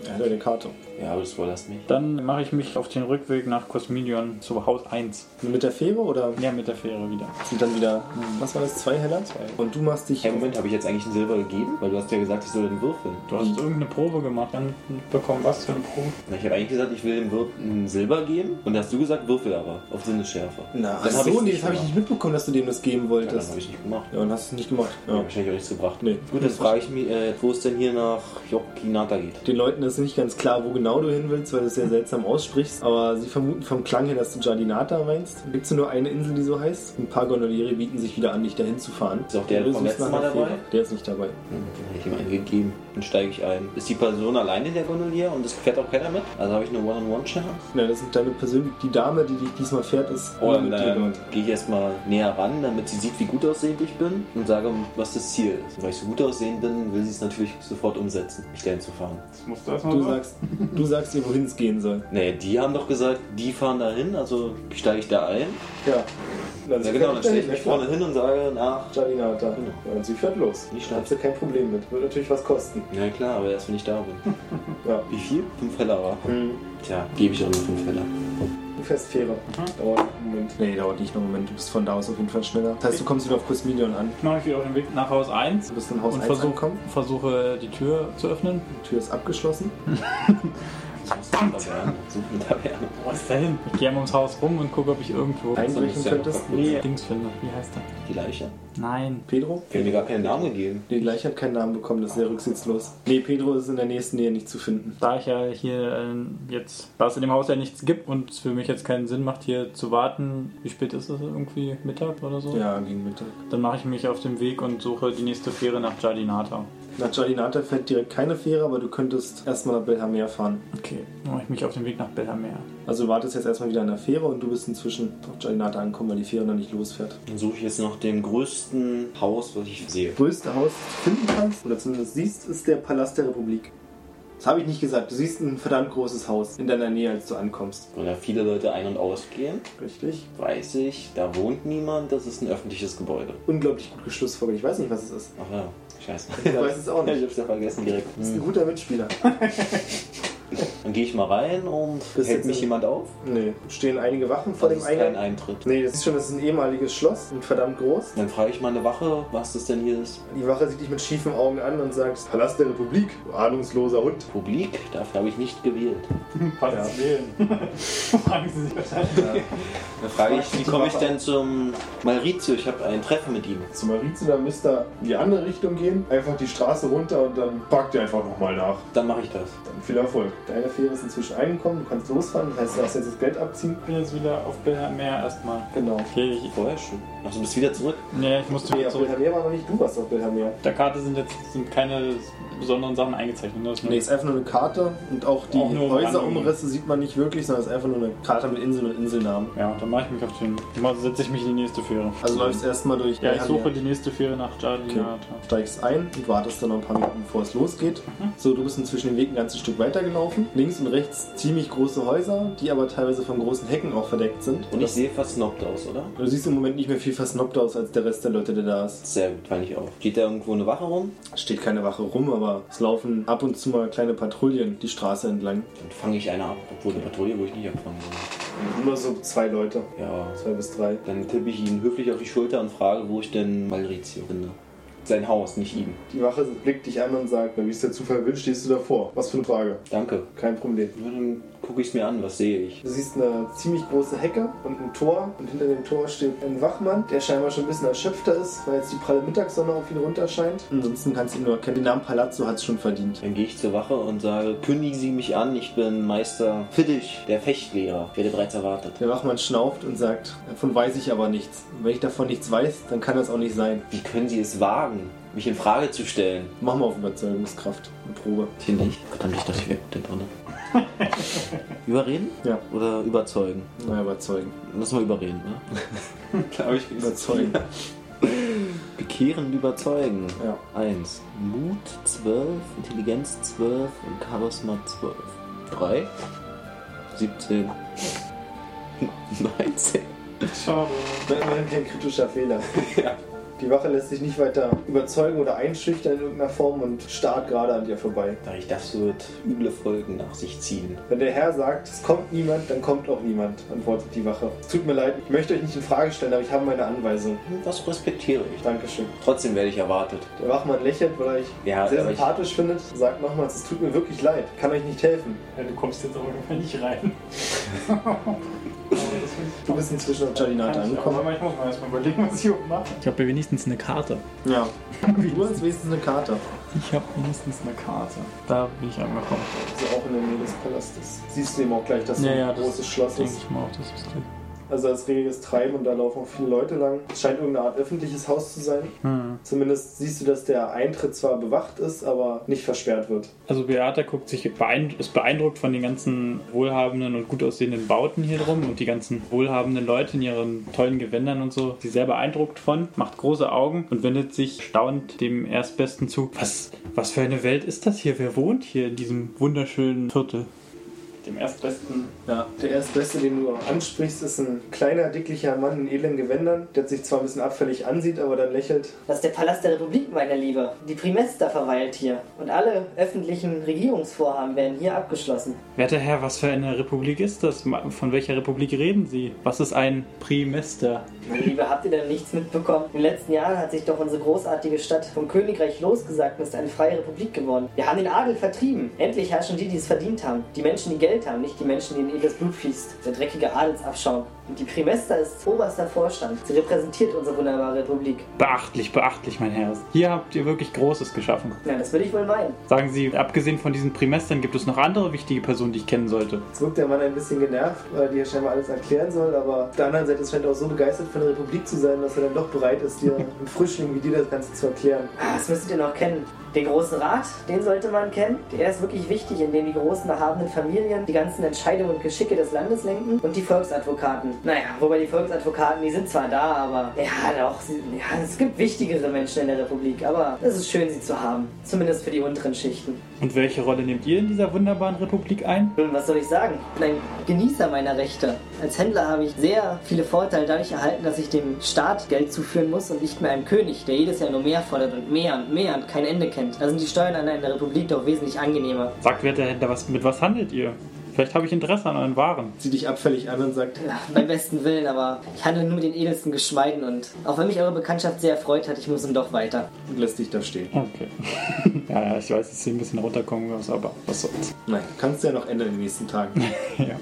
Er hat eine Karte. Ja, aber du spoilerst mich. Dann mache ich mich auf den Rückweg nach Cosminion zu Haus 1. Mit der Fähre oder Ja, mit der Fähre wieder. sind dann wieder, was war das, zwei Heller? Zwei. Und du machst dich. Hey, Moment, habe ich jetzt eigentlich einen Silber gegeben? Weil du hast ja gesagt, ich soll den würfeln. Du hast irgendeine Probe gemacht, dann bekommen was für eine Probe? Na, ich habe eigentlich gesagt, ich will dem Wirt einen Silber geben. Und da hast du gesagt, würfel aber. Auf Sinnesschärfe. Na, Dann ich's so, nee, das habe ich nicht mitbekommen, dass du dem das geben Ja, dann wolltest. habe ich nicht gemacht. Ja, und hast es nicht gemacht. Ja. Ja. wahrscheinlich auch nichts gebracht. Nee. Gut, jetzt frage ich mich, äh, wo es denn hier nach Yokinata geht. Den Leuten ist nicht ganz klar, wo genau du hin willst, weil du es sehr seltsam aussprichst, aber sie vermuten vom Klang her, dass du Giardinata meinst. Gibt es nur eine Insel, die so heißt? Ein paar Gondoliere bieten sich wieder an, dich dahin zu fahren. Ist auch der Du vom letzten Mal dabei? Der ist nicht dabei. Hm, hätte ich ihm einen gegeben. Dann steige ich ein. Ist die Person alleine in der Gondolier und es fährt auch keiner mit? Also habe ich eine One-on-One-Chance? Ja, das sind deine persönlich, die Dame, die dich diesmal fährt, ist Oder nur mit dir dann dort. gehe ich erstmal näher ran, damit sie sieht, wie gut aussehend ich bin und sage, was das Ziel ist. Und weil ich so gut aussehend bin, will sie es natürlich sofort umsetzen, mich dahin zu fahren. Das musst du erstmal Du sagst, du sagst ihr, wohin es gehen soll. Nee, die haben doch gesagt, die fahren dahin, also steige ich da ein. Ja. Dann Ja genau, dann (laughs) stelle ich mich vorne hin und sage nach. Giardinata. Genau. Ja, und sie fährt los. Nicht Da hat sie kein Problem mit. Wird natürlich was kosten. Ja klar, aber erst wenn ich da bin. (laughs) Ja. Wie viel? Fünf Heller war. Hm. Tja, gebe ich auch nur fünf Heller. Du fährst Fähre. Dauert einen Moment. Nee, dauert nicht einen Moment. Du bist von da aus auf jeden Fall schneller. Das heißt, du kommst wieder auf Cosminion an. mache ich wieder auf den Weg nach Haus 1 Du bist in Haus und 1 versuch, angekommen. versuche die Tür zu öffnen. Die Tür ist abgeschlossen. (laughs) Taverne. Such eine Taverne. Wo ist der hin? Ich gehe einmal ums Haus rum und gucke, ob ich irgendwo Einbrechen könntest. nee, Dings finde. Wie heißt der? Die Leiche? Nein. Pedro? Wir haben mir gar keinen Namen gegeben. Nee, gleich hat keinen Namen bekommen. Das ist sehr rücksichtslos. Nee, Pedro ist in der nächsten Nähe nicht zu finden. Da ich ja hier äh, jetzt, da es in dem Haus ja nichts gibt und es für mich jetzt keinen Sinn macht, hier zu warten, wie spät ist es irgendwie? Mittag oder so? Ja, gegen Mittag. Dann mache ich mich auf den Weg und suche die nächste Fähre nach Giardinata. Nach Jalinata fährt direkt keine Fähre, aber du könntest erstmal nach Belhamer fahren. Okay, dann mache ich mich auf den Weg nach Belhamer. Also du wartest jetzt erstmal wieder an der Fähre und du bist inzwischen auf Jalinata angekommen, weil die Fähre noch nicht losfährt. Dann suche ich jetzt nach dem größten Haus, was ich sehe. Das größte Haus, das du finden kannst, oder zumindest siehst, ist der Palast der Republik. Das habe ich nicht gesagt. Du siehst ein verdammt großes Haus in deiner Nähe, als du ankommst. Weil da viele Leute ein- und ausgehen, Richtig. weiß ich, da wohnt niemand, das ist ein öffentliches Gebäude. Unglaublich gut geschlussfolgert. Ich weiß nicht, was es ist. Ach ja, scheiße. Ich weiß es auch nicht. Ich hab's ja vergessen direkt. Das ist ein guter Mitspieler. (laughs) Dann gehe ich mal rein und hält mich jemand auf? Nee, stehen einige Wachen vor Das dem ist kein Eingang. Eintritt. Nee, das ist schon, das ist ein ehemaliges Schloss und verdammt groß. Dann frage ich meine Wache, was das denn hier ist. Die Wache sieht dich mit schiefen Augen an und sagt, Palast der Republik, du ahnungsloser Hund. Publik, dafür habe ich nicht gewählt. (laughs) Was Ja. wählen? (laughs) Fragen Sie sich wahrscheinlich. Dann frage ich, wie komme ich denn zum Malrizio? Ich habe ein Treffen mit ihm. Zum Marizu, da müsst ihr in die andere Richtung gehen, einfach die Straße runter und dann packt ihr einfach nochmal nach. Dann mache ich das. Dann viel Erfolg. Deine Fähre ist inzwischen eingekommen, du kannst losfahren, das heißt, du darfst jetzt das Geld abziehen. Bin jetzt wieder auf Belhamer erstmal. Genau. Okay, ich, Vorher schon. Ach, du bist wieder zurück? nee, ich musste Nee, wieder auf zurück. Bildermeer war noch nicht, du warst auf. Auf der Karte sind jetzt sind keine besonderen Sachen eingezeichnet. ne? Nee, ist einfach nur eine Karte und auch die Häuserumrisse sieht man nicht wirklich, sondern es ist einfach nur eine Karte mit Inseln und Inselnamen. Ja, dann mache ich mich auf den. Dann setze ich mich in die nächste Fähre. Also läufst erstmal durch Ja, ich suche die nächste Fähre nach Jalinata. steigst ein und wartest dann noch ein paar Minuten, bevor es losgeht. Mhm. So, du bist inzwischen den Weg ein ganzes Stück weitergelaufen. Links und rechts ziemlich große Häuser, die aber teilweise von großen Hecken auch verdeckt sind. Und ich sehe versnobbt aus, oder? du siehst im Moment nicht mehr viel versnobbt aus als der Rest der Leute, der da ist. Sehr gut, fand ich auch. Steht da irgendwo eine Wache rum? Steht keine Wache rum, aber es laufen ab und zu mal kleine Patrouillen die Straße entlang. Dann fange ich eine ab, obwohl eine Patrouille, wo ich nicht abfangen will. Nur so zwei Leute, Ja, zwei bis drei. dann tippe ich ihn höflich auf die Schulter und frage, wo ich denn Malrizio finde. Sein Haus, nicht ihm. Die Wache blickt dich an und sagt, Wie es der Zufall will, stehst du davor. Was für eine Frage. Danke. kein Problem. Na, dann gucke ich es mir an, was sehe ich. Du siehst eine ziemlich große Hecke und ein Tor und hinter dem Tor steht ein Wachmann, der scheinbar schon ein bisschen erschöpfter ist, weil jetzt die pralle Mittagssonne auf ihn runterscheint. Ansonsten kannst du ihn nur erkennen. Den Namen Palazzo hat es schon verdient. Dann gehe ich zur Wache und sage, kündigen Sie mich an, ich bin Meister Fiddisch, der Fechtlehrer. Ich werde bereits erwartet. Der Wachmann schnauft und sagt, davon weiß ich aber nichts. Und wenn ich davon nichts weiß, dann kann das auch nicht sein. Wie können Sie es wagen, mich in Frage zu stellen? Mach mal auf Überzeugungskraft eine Probe. Hier nicht. Verdammt, ich dachte, ich wäre gut da drin. Überreden? Ja. Oder überzeugen? Na, überzeugen. Lass mal überreden, ne? (laughs) Glaube ich. Überzeugen. (laughs) Bekehren überzeugen. Ja. 1. Mut 12, Intelligenz 12 und Charisma 12. 3. 17. 19. Schade. Das war kein kritischer Fehler. (laughs) Ja. Die Wache lässt sich nicht weiter überzeugen oder einschüchtern in irgendeiner Form und starrt gerade an dir vorbei. Da ich das wird üble Folgen nach sich ziehen. Wenn der Herr sagt, es kommt niemand, dann kommt auch niemand, antwortet die Wache. Es tut mir leid, ich möchte euch nicht in Frage stellen, aber ich habe meine Anweisung. Das respektiere ich. Dankeschön. Trotzdem werde ich erwartet. Der Wachmann lächelt, weil er euch Ja, sehr aber ich- sympathisch findet, sagt nochmals, es tut mir wirklich leid, ich kann euch nicht helfen. Ja, du kommst jetzt aber nicht rein. (laughs) Du bist inzwischen auf ich, angekommen. aber ich muss mal erstmal überlegen, was ich oben mache. Ich habe wenigstens eine Karte. Ja. (laughs) Du hast wenigstens eine Karte. Ich habe wenigstens eine Karte. Da bin ich angekommen. Also auch in der Nähe des Palastes. Siehst du eben auch gleich, dass so Ja, ein ja, das großes Schloss Denke ist. ich mal auch, das ist drin. Also als reges Treiben und da laufen auch viele Leute lang. Es scheint irgendeine Art öffentliches Haus zu sein. Hm. Zumindest siehst du, dass der Eintritt zwar bewacht ist, aber nicht versperrt wird. Also Beata guckt sich beeindruckt, ist beeindruckt von den ganzen wohlhabenden und gut aussehenden Bauten hier drum und die ganzen wohlhabenden Leute in ihren tollen Gewändern und so. Sie ist sehr beeindruckt von, macht große Augen und wendet sich staunend dem Erstbesten zu. Was, was für eine Welt ist das hier? Wer wohnt hier in diesem wunderschönen Viertel? Dem Erstbesten. Ja, der Erstbeste, den du ansprichst, ist ein kleiner, dicklicher Mann in edlen Gewändern, der sich zwar ein bisschen abfällig ansieht, aber dann lächelt. Das ist der Palast der Republik, meine Liebe. Die Primesta verweilt hier. Und alle öffentlichen Regierungsvorhaben werden hier abgeschlossen. Werter Herr, was für eine Republik ist das? Von welcher Republik reden Sie? Was ist ein Primester? Meine Liebe, habt ihr denn nichts mitbekommen? In den letzten Jahren hat sich doch unsere großartige Stadt vom Königreich losgesagt und ist eine freie Republik geworden. Wir haben den Adel vertrieben. Endlich herrschen die, die es verdient haben. Die Menschen, die Geld haben, nicht die Menschen, denen edles Blut fließt. Der dreckige Adelsabschaum. Und die Primesta ist oberster Vorstand. Sie repräsentiert unsere wunderbare Republik. Beachtlich, beachtlich, mein Herr. Hier habt ihr wirklich Großes geschaffen. Ja, das würde ich wohl meinen. Sagen Sie, abgesehen von diesen Primestern gibt es noch andere wichtige Personen, die ich kennen sollte. Jetzt wirkt der Mann ein bisschen genervt, weil er dir scheinbar alles erklären soll, aber auf der anderen Seite scheint er auch so begeistert von der Republik zu sein, dass er dann doch bereit ist, dir (laughs) einem Frischling wie dir das Ganze zu erklären. Ah, Das müsstet ihr noch kennen. Den Großen Rat, den sollte man kennen. Der ist wirklich wichtig, indem die großen erhabenen Familien die ganzen Entscheidungen und Geschicke des Landes lenken. Und die Volksadvokaten. Naja, wobei die Volksadvokaten, die sind zwar da, aber ja, doch, sie, ja, es gibt wichtigere Menschen in der Republik. Aber es ist schön, sie zu haben. Zumindest für die unteren Schichten. Und welche Rolle nehmt ihr in dieser wunderbaren Republik ein? Nun, was soll ich sagen? Ich bin ein Genießer meiner Rechte. Als Händler habe ich sehr viele Vorteile dadurch erhalten, dass ich dem Staat Geld zuführen muss und nicht mehr einem König, der jedes Jahr nur mehr fordert und mehr und mehr und kein Ende kennt. Da sind die Steuern in der Republik doch wesentlich angenehmer. Sagt werter Händler, was, mit was handelt ihr? Vielleicht habe ich Interesse an euren Waren. Sie dich abfällig an und sagt, Ja, beim besten Willen, aber ich handle nur mit den edelsten Geschmeiden und auch wenn mich eure Bekanntschaft sehr erfreut hat, ich muss nun doch weiter. und lässt dich da stehen. Okay. (laughs) ja, ja, ich weiß, dass hier ein bisschen runterkommen muss, aber was soll's. Nein, kannst du ja noch ändern in den nächsten Tagen. (laughs) ja.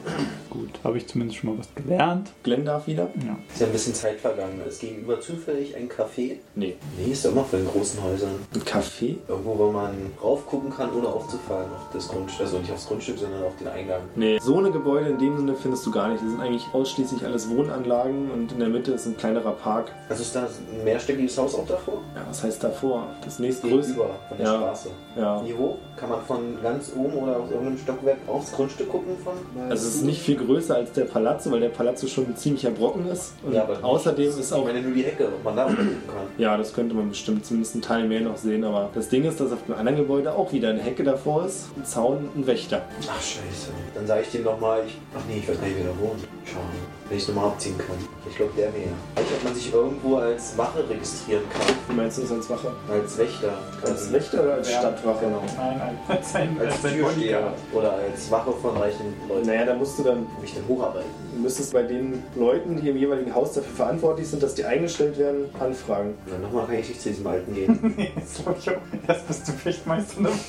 Gut, habe ich zumindest schon mal was gelernt. Glenn darf wieder? Ja. Ist ja ein bisschen Zeit vergangen. Es gegenüber zufällig ein Café. Nee. Nee, ist doch immer für den großen Häusern. Ein Café? Irgendwo, wo man raufgucken kann, ohne aufzufallen auf das Grundstück. Also nicht aufs Grundstück, sondern auf den Eingang. Nee. So eine Gebäude in dem Sinne findest du gar nicht. Die sind eigentlich ausschließlich alles Wohnanlagen und in der Mitte ist ein kleinerer Park. Also ist da ein mehrstöckiges Haus auch davor? Ja, was heißt davor? Das nächstgrößte. Gegenüber von der Ja. Straße. Ja. Wie hoch? Kann man von ganz oben oder aus irgendeinem Stockwerk aufs Grundstück gucken? Von Also es ist nicht viel größer als der Palazzo, weil der Palazzo schon ein ziemlicher Brocken ist. Und Ja, aber außerdem ist Ich auch meine nur die Hecke, ob man da gucken kann. Ja, das könnte man bestimmt zumindest einen Teil mehr noch sehen. Aber das Ding ist, dass auf dem anderen Gebäude auch wieder eine Hecke davor ist, ein Zaun, ein Wächter. Ach scheiße. Dann sage ich dem nochmal, ich. Ach nee, ich weiß gar nicht, wer da wohnt. Schauen. Wenn ich nochmal abziehen kann. Ich glaube der mehr. Vielleicht, ob man sich irgendwo als Wache registrieren kann. Wie meinst du das als Wache? Als Wächter. Als Wächter oder als Ja. Stadtwache? Genau. Nein, (laughs) als ein, Als Türsteher. Oder als Wache von reichen Leuten. Naja, da musst du dann, Mich dann hocharbeiten. du müsstest bei den Leuten, die im jeweiligen Haus dafür verantwortlich sind, dass die eingestellt werden, anfragen. Und dann nochmal kann ich nicht zu diesem Alten gehen. (laughs) Nee, das glaub ich auch. Das bist du Fechtmeister. Ne? (laughs)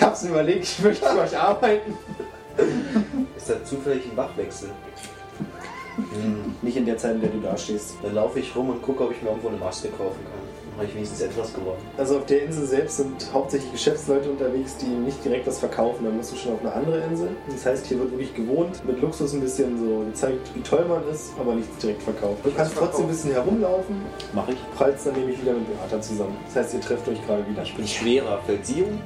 Ich hab's mir überlegt, ich möchte für euch arbeiten. Ist da zufällig ein Wachwechsel? Hm. Nicht in der Zeit, in der du da stehst. Dann laufe ich rum und gucke, ob ich mir irgendwo eine Maske kaufen kann. Dann habe ich wenigstens etwas gewonnen. Also auf der Insel selbst sind hauptsächlich Geschäftsleute unterwegs, die nicht direkt was verkaufen. Da musst du schon auf eine andere Insel. Das heißt, hier wird wirklich gewohnt, mit Luxus ein bisschen so gezeigt, wie toll man ist, aber nichts direkt verkauft. Du kannst trotzdem ein bisschen herumlaufen, Mache ich. prallst dann nämlich wieder mit Beata zusammen. Das heißt, ihr trefft euch gerade wieder. Ich bin schwerer. Fällt sie um?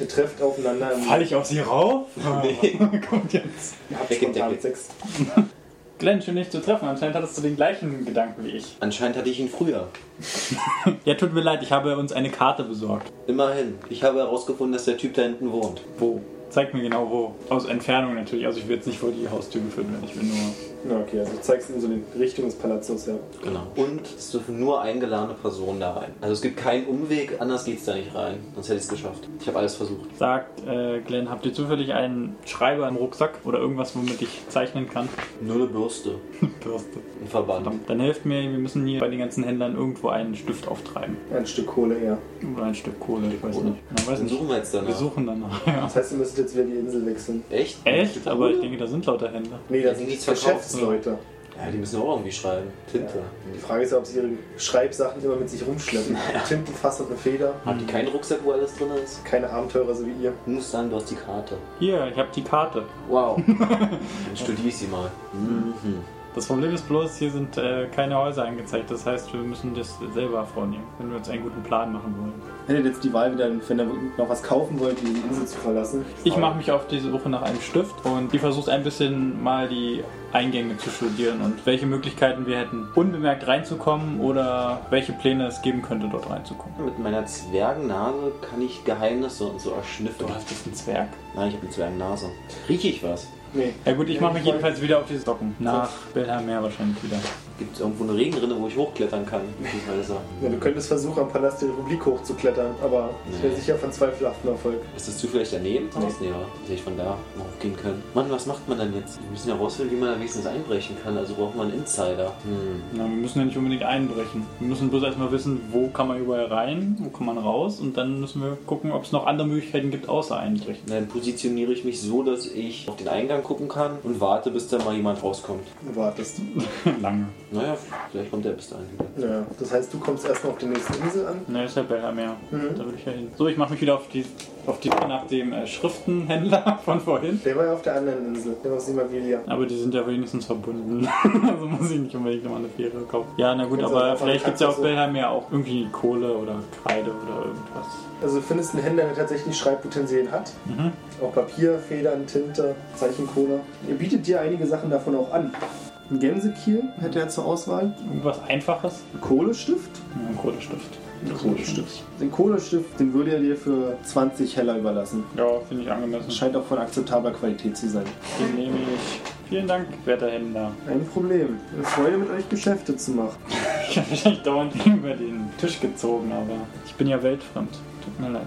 Ihr trefft aufeinander im Fall ich auf sie rauf? (laughs) Nee. (laughs) Kommt jetzt. ihr habt spontan Blick? Glenn, schön dich zu treffen. Anscheinend hattest du den gleichen Gedanken wie ich. Anscheinend hatte ich ihn früher. (laughs) Ja, tut mir leid, ich habe uns eine Karte besorgt. Immerhin. Ich habe herausgefunden, dass der Typ da hinten wohnt. Wo? Zeig mir genau wo. Aus Entfernung natürlich. Also ich will jetzt nicht vor die Haustür geführt werden. Ich will nur. Na okay, also du zeigst in so die Richtung des Palazzos, ja. Genau. Und es dürfen nur eingeladene Personen da rein. Also es gibt keinen Umweg, anders geht's da nicht rein. Sonst hätte ich es geschafft. Ich habe alles versucht. Sagt, äh, Glenn, habt ihr zufällig einen Schreiber im Rucksack oder irgendwas, womit ich zeichnen kann? Nur eine Bürste. (laughs) Bürste. Ein Verband. Verdammt. Dann helft mir, wir müssen hier bei den ganzen Händlern irgendwo einen Stift auftreiben. Ein Stück Kohle eher. Oder ein Stück Kohle, ich weiß Kohle. nicht. Ja, weiß Dann nicht. suchen wir jetzt danach. Wir suchen danach. Ja. Das heißt, ihr müsstet jetzt wieder die Insel wechseln. Echt? Echt? Aber ich denke, da sind lauter Händler. Nee, Die sind nichts verkaufen. Geschäftsleute. Ja, die müssen auch irgendwie schreiben. Tinte. Die Frage ist ja, ob sie ihre Schreibsachen immer mit sich rumschleppen. (laughs) Tintenfass und eine Feder. Haben die keinen Rucksack, wo alles drin ist? Keine Abenteurer so wie ihr. Du musst sagen, du hast die Karte. Hier, ich habe die Karte. Wow. (laughs) Dann studiere ich sie mal. Mhm. Das Problem ist bloß, hier sind äh, keine Häuser angezeigt. Das heißt, wir müssen das selber vornehmen, wenn wir uns einen guten Plan machen wollen. Hättet jetzt die Wahl wieder, wenn ihr noch was kaufen wollt, die Insel zu verlassen. Ich mache mich auf die Suche nach einem Stift und die versucht ein bisschen mal die Eingänge zu studieren und welche Möglichkeiten wir hätten, unbemerkt reinzukommen oder welche Pläne es geben könnte, dort reinzukommen. Mit meiner Zwergennase kann ich Geheimnisse und so erschnüffeln. Du hast jetzt einen Zwerg. Nein, ich habe eine Zwergennase. Rieche ich was? Nee. Ja gut, ich mache mich jedenfalls wieder auf die Socken. Nach Belhermeer wahrscheinlich wieder. Gibt es irgendwo eine Regenrinne, wo ich hochklettern kann? Ja, du könntest versuchen, am Palast der Republik hochzuklettern, aber das wäre Nee. sicher von zweifelhaftem Erfolg. Ist das zufällig daneben? Nee. Ja, hätte ich von da hochgehen können. Mann, was macht man dann jetzt? Wir müssen ja rausfinden, wie man da wenigstens einbrechen kann. Also braucht man einen Insider. Hm. Na, wir müssen ja nicht unbedingt einbrechen. Wir müssen bloß erstmal wissen, wo kann man überall rein, wo kann man raus und dann müssen wir gucken, ob es noch andere Möglichkeiten gibt, außer einbrechen. Dann positioniere ich mich so, dass ich auf den Eingang gucken kann und warte, bis da mal jemand rauskommt. Du wartest. (laughs) Lange. Naja, vielleicht kommt er bis dahin wieder. Ja, das heißt, du kommst erstmal auf die nächste Insel an. Ne, ist ja Belhermeer. Mhm. Da will ich ja hin. So, ich mache mich wieder auf die auf die nach dem äh, Schriftenhändler (laughs) von vorhin. Der war ja auf der anderen Insel, der war aus Simabilia. Aber die sind ja wenigstens verbunden. (laughs) also muss ich nicht unbedingt nochmal eine Fähre kaufen. Ja, na gut, aber vielleicht du gibt es ja auf also- Belheim ja auch irgendwie Kohle oder Kreide oder irgendwas. Also du findest einen Händler, der tatsächlich Schreibutensilien hat. Mhm. Auch Papier, Federn, Tinte, Zeichenkohle. Er bietet dir einige Sachen davon auch an. Ein Gänsekiel hätte er zur Auswahl. Irgendwas Einfaches? Ein Kohlestift. Ja, ein Kohlestift. Ein Kohlestift. Den Kohlestift, den würde er dir für 20 Heller überlassen. Ja, finde ich angemessen. Scheint auch von akzeptabler Qualität zu sein. Den nehme ich. Vielen Dank, werter Händler. Ein Problem. Eine Freude mit euch Geschäfte zu machen. (laughs) Ich habe wahrscheinlich dauernd (laughs) über den Tisch gezogen, aber ich bin ja weltfremd. Tut mir leid.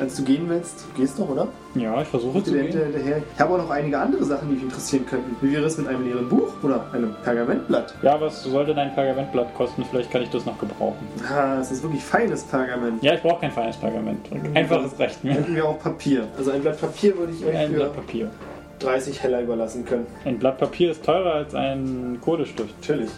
Als du gehen willst, gehst doch, oder? Ja, ich versuche zu gehen. hinterher. Ich habe auch noch einige andere Sachen, die dich interessieren könnten. Wie wäre es mit einem leeren Buch oder einem Pergamentblatt? Ja, was soll denn ein Pergamentblatt kosten? Vielleicht kann ich das noch gebrauchen. Ah, es ist wirklich feines Pergament. Ja, ich brauche kein feines Pergament. Einfaches reicht mir. Hätten wir auch Papier. Also ein Blatt Papier würde ich euch Ein für Blatt Papier. 30 Heller überlassen können. Ein Blatt Papier ist teurer als ein Kohlestift. Natürlich.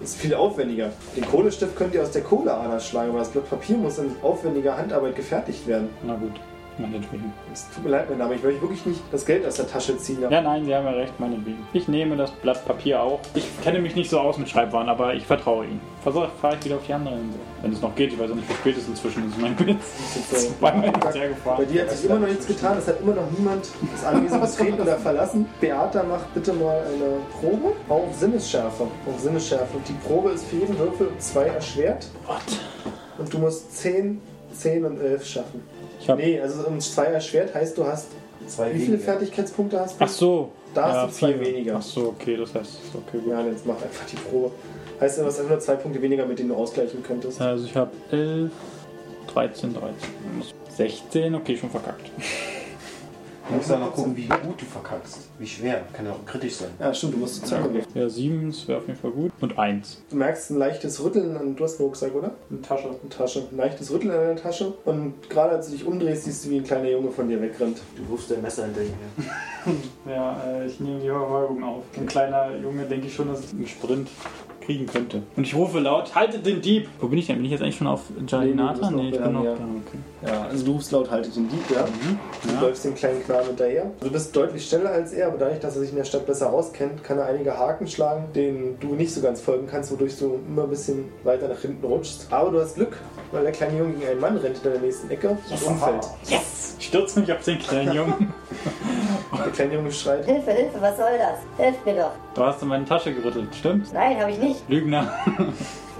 Ist viel aufwendiger. Den Kohlestift könnt ihr aus der Kohleader schlagen, aber das Blatt Papier muss in aufwendiger Handarbeit gefertigt werden. Na gut, meinetwegen. Es tut mir leid, mein Name, ich will euch wirklich nicht das Geld aus der Tasche ziehen. Ja, nein, Sie haben ja recht, meinetwegen. Ich nehme das Blatt Papier auch. Ich kenne mich nicht so aus mit Schreibwaren, aber ich vertraue Ihnen. Versuche, fahre ich wieder auf die andere Insel. Wenn es noch geht, ich weiß auch nicht, wie spät es inzwischen ist. Mein Witz. So. Zweimal hin und her gefahren. Bei dir hat sich immer noch nichts getan, es hat immer noch niemand das Anwesen betreten oder verlassen. Beata macht bitte mal eine Probe auf Sinnesschärfe. Auf Sinnesschärfe. Und die Probe ist für jeden Würfel um zwei erschwert. What? Und du musst 10, 10 und 11 schaffen. Ich hab, Nee, also um zwei erschwert heißt, du hast. Zwei Wie viele weniger. Fertigkeitspunkte hast du? Ach so. Da hast du zwei vier. weniger. Ach so, okay, das heißt, okay, gut. Ja, jetzt mach einfach die Probe. Heißt, du hast einfach nur zwei Punkte weniger, mit denen du ausgleichen könntest. Also ich habe 11, 13, 13. 16, okay, schon verkackt. Du musst ja noch gucken, wie gut du verkackst. Wie schwer. Kann ja auch kritisch sein. Ja, stimmt, du musst zusammen. Ja, 7, das wäre auf jeden Fall gut. Und 1. Du merkst ein leichtes Rütteln und du hast einen Rucksack, oder? Eine Tasche. Eine Tasche. Ein leichtes Rütteln in deiner Tasche. Und gerade als du dich umdrehst, siehst du, wie ein kleiner Junge von dir wegrennt. Du wirfst dein Messer hinter ihm her. (laughs) Ja, äh, ich nehme die Verfolgung auf. Ein kleiner Junge denke ich schon, dass ich einen Sprint kriegen könnte. Und ich rufe laut, haltet den Dieb! Wo bin ich denn? Bin ich jetzt eigentlich schon auf Jalinata? Nee, nee, ich bin noch ja. Okay. Ja, also du rufst laut, haltet den Dieb, ja. Mhm. Du Ja. läufst dem kleinen Knaben hinterher. Du bist deutlich schneller als er, aber dadurch, dass er sich in der Stadt besser auskennt, kann er einige Haken schlagen, denen du nicht so ganz folgen kannst, wodurch du immer ein bisschen weiter nach hinten rutschst. Aber du hast Glück, weil der kleine Junge gegen einen Mann rennt in der nächsten Ecke und umfällt. Yes! Ich stürze mich auf den kleinen Jungen. (laughs) Der kleine Junge schreit. Hilfe, Hilfe, was soll das? Helft mir doch. Du hast in meine Tasche gerüttelt, stimmt's? Nein, habe ich nicht. Lügner.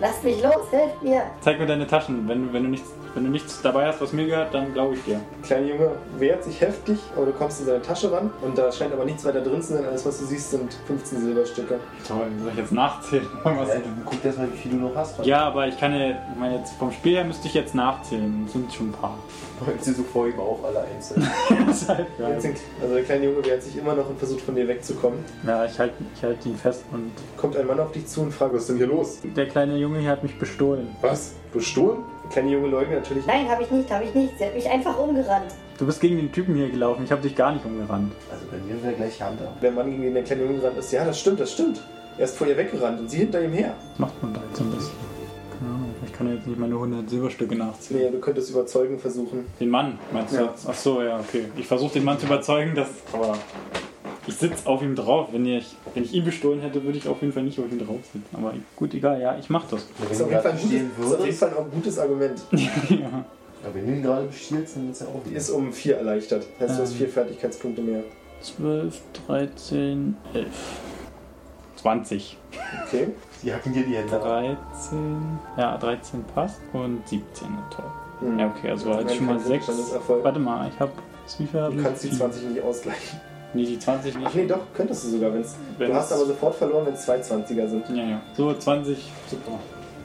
Lasst mich los, helft mir. Zeig mir deine Taschen. Wenn, du- wenn, du nichts, wenn du nichts dabei hast, was mir gehört, dann glaube ich dir. Der kleine Junge wehrt sich heftig, aber du kommst in seine Tasche ran und da scheint aber nichts weiter drin zu sein. Alles, was du siehst, sind 15 Silberstücke. Toll, soll ich jetzt nachzählen? (laughs) Was Ja, guck erst mal, wie viel du noch hast. ja, aber ich kann ja, ich meine, jetzt vom Spiel her müsste ich jetzt nachzählen. Das sind schon ein paar. Räumt sie so vor ihm auf, alle einzeln. (laughs) Das ist halt Also der kleine Junge wehrt sich immer noch und versucht von dir wegzukommen. Ja, ich halte ich halt ihn fest und Kommt ein Mann auf dich zu und fragt, Was ist denn hier los? der kleine Junge hier hat mich bestohlen. Was? Bestohlen? Kleine Junge leugnet natürlich. Nein, habe ich nicht, habe ich nicht. Sie hat mich einfach umgerannt. Du bist gegen den Typen hier gelaufen. Ich habe dich gar nicht umgerannt. Also bei mir wäre gleich Hand ab. Der Mann, gegen den der kleine Junge gerannt ist, ja, das stimmt, das stimmt. Er ist vor ihr weggerannt und sie hinter ihm her. Was macht man da jetzt am besten? Keine Ahnung. Ich kann ja jetzt nicht meine 100 Silberstücke nachziehen. Nee, du könntest überzeugen versuchen. Den Mann, meinst du? Ja. Ach so, ja, okay. Ich versuche den Mann zu überzeugen, dass. Aber ich sitze auf ihm drauf. Wenn ich, wenn ich ihn bestohlen hätte, würde ich auf jeden Fall nicht auf ihm drauf sitzen. Aber gut, egal, ja, ich mach das. Das Wenn ist du auf ihn jeden Fall ein gutes, ist auf jeden Fall auch ein gutes Argument. (laughs) ja. aber wenn du ihn gerade bestiehlst, dann ist er auch Die ist um vier erleichtert. Heißt, du hast Ähm. vier Fertigkeitspunkte mehr. 12, 13, 11. 20. Okay. Sie hacken dir die Hände ab. 13. Ja, 13 passt. Und 17, toll. Hm. Ja, okay, also halt schon mal kein 6. Widerstandserfolg. Warte mal, ich hab. Wie viel hab Du kannst die 20 nicht ausgleichen. Nee, die 20 nicht. Ach nee, doch, könntest du sogar. Wenn's, Wenn du hast es- aber sofort verloren, wenn es zwei 20er sind. Ja, ja. So, 20. Super.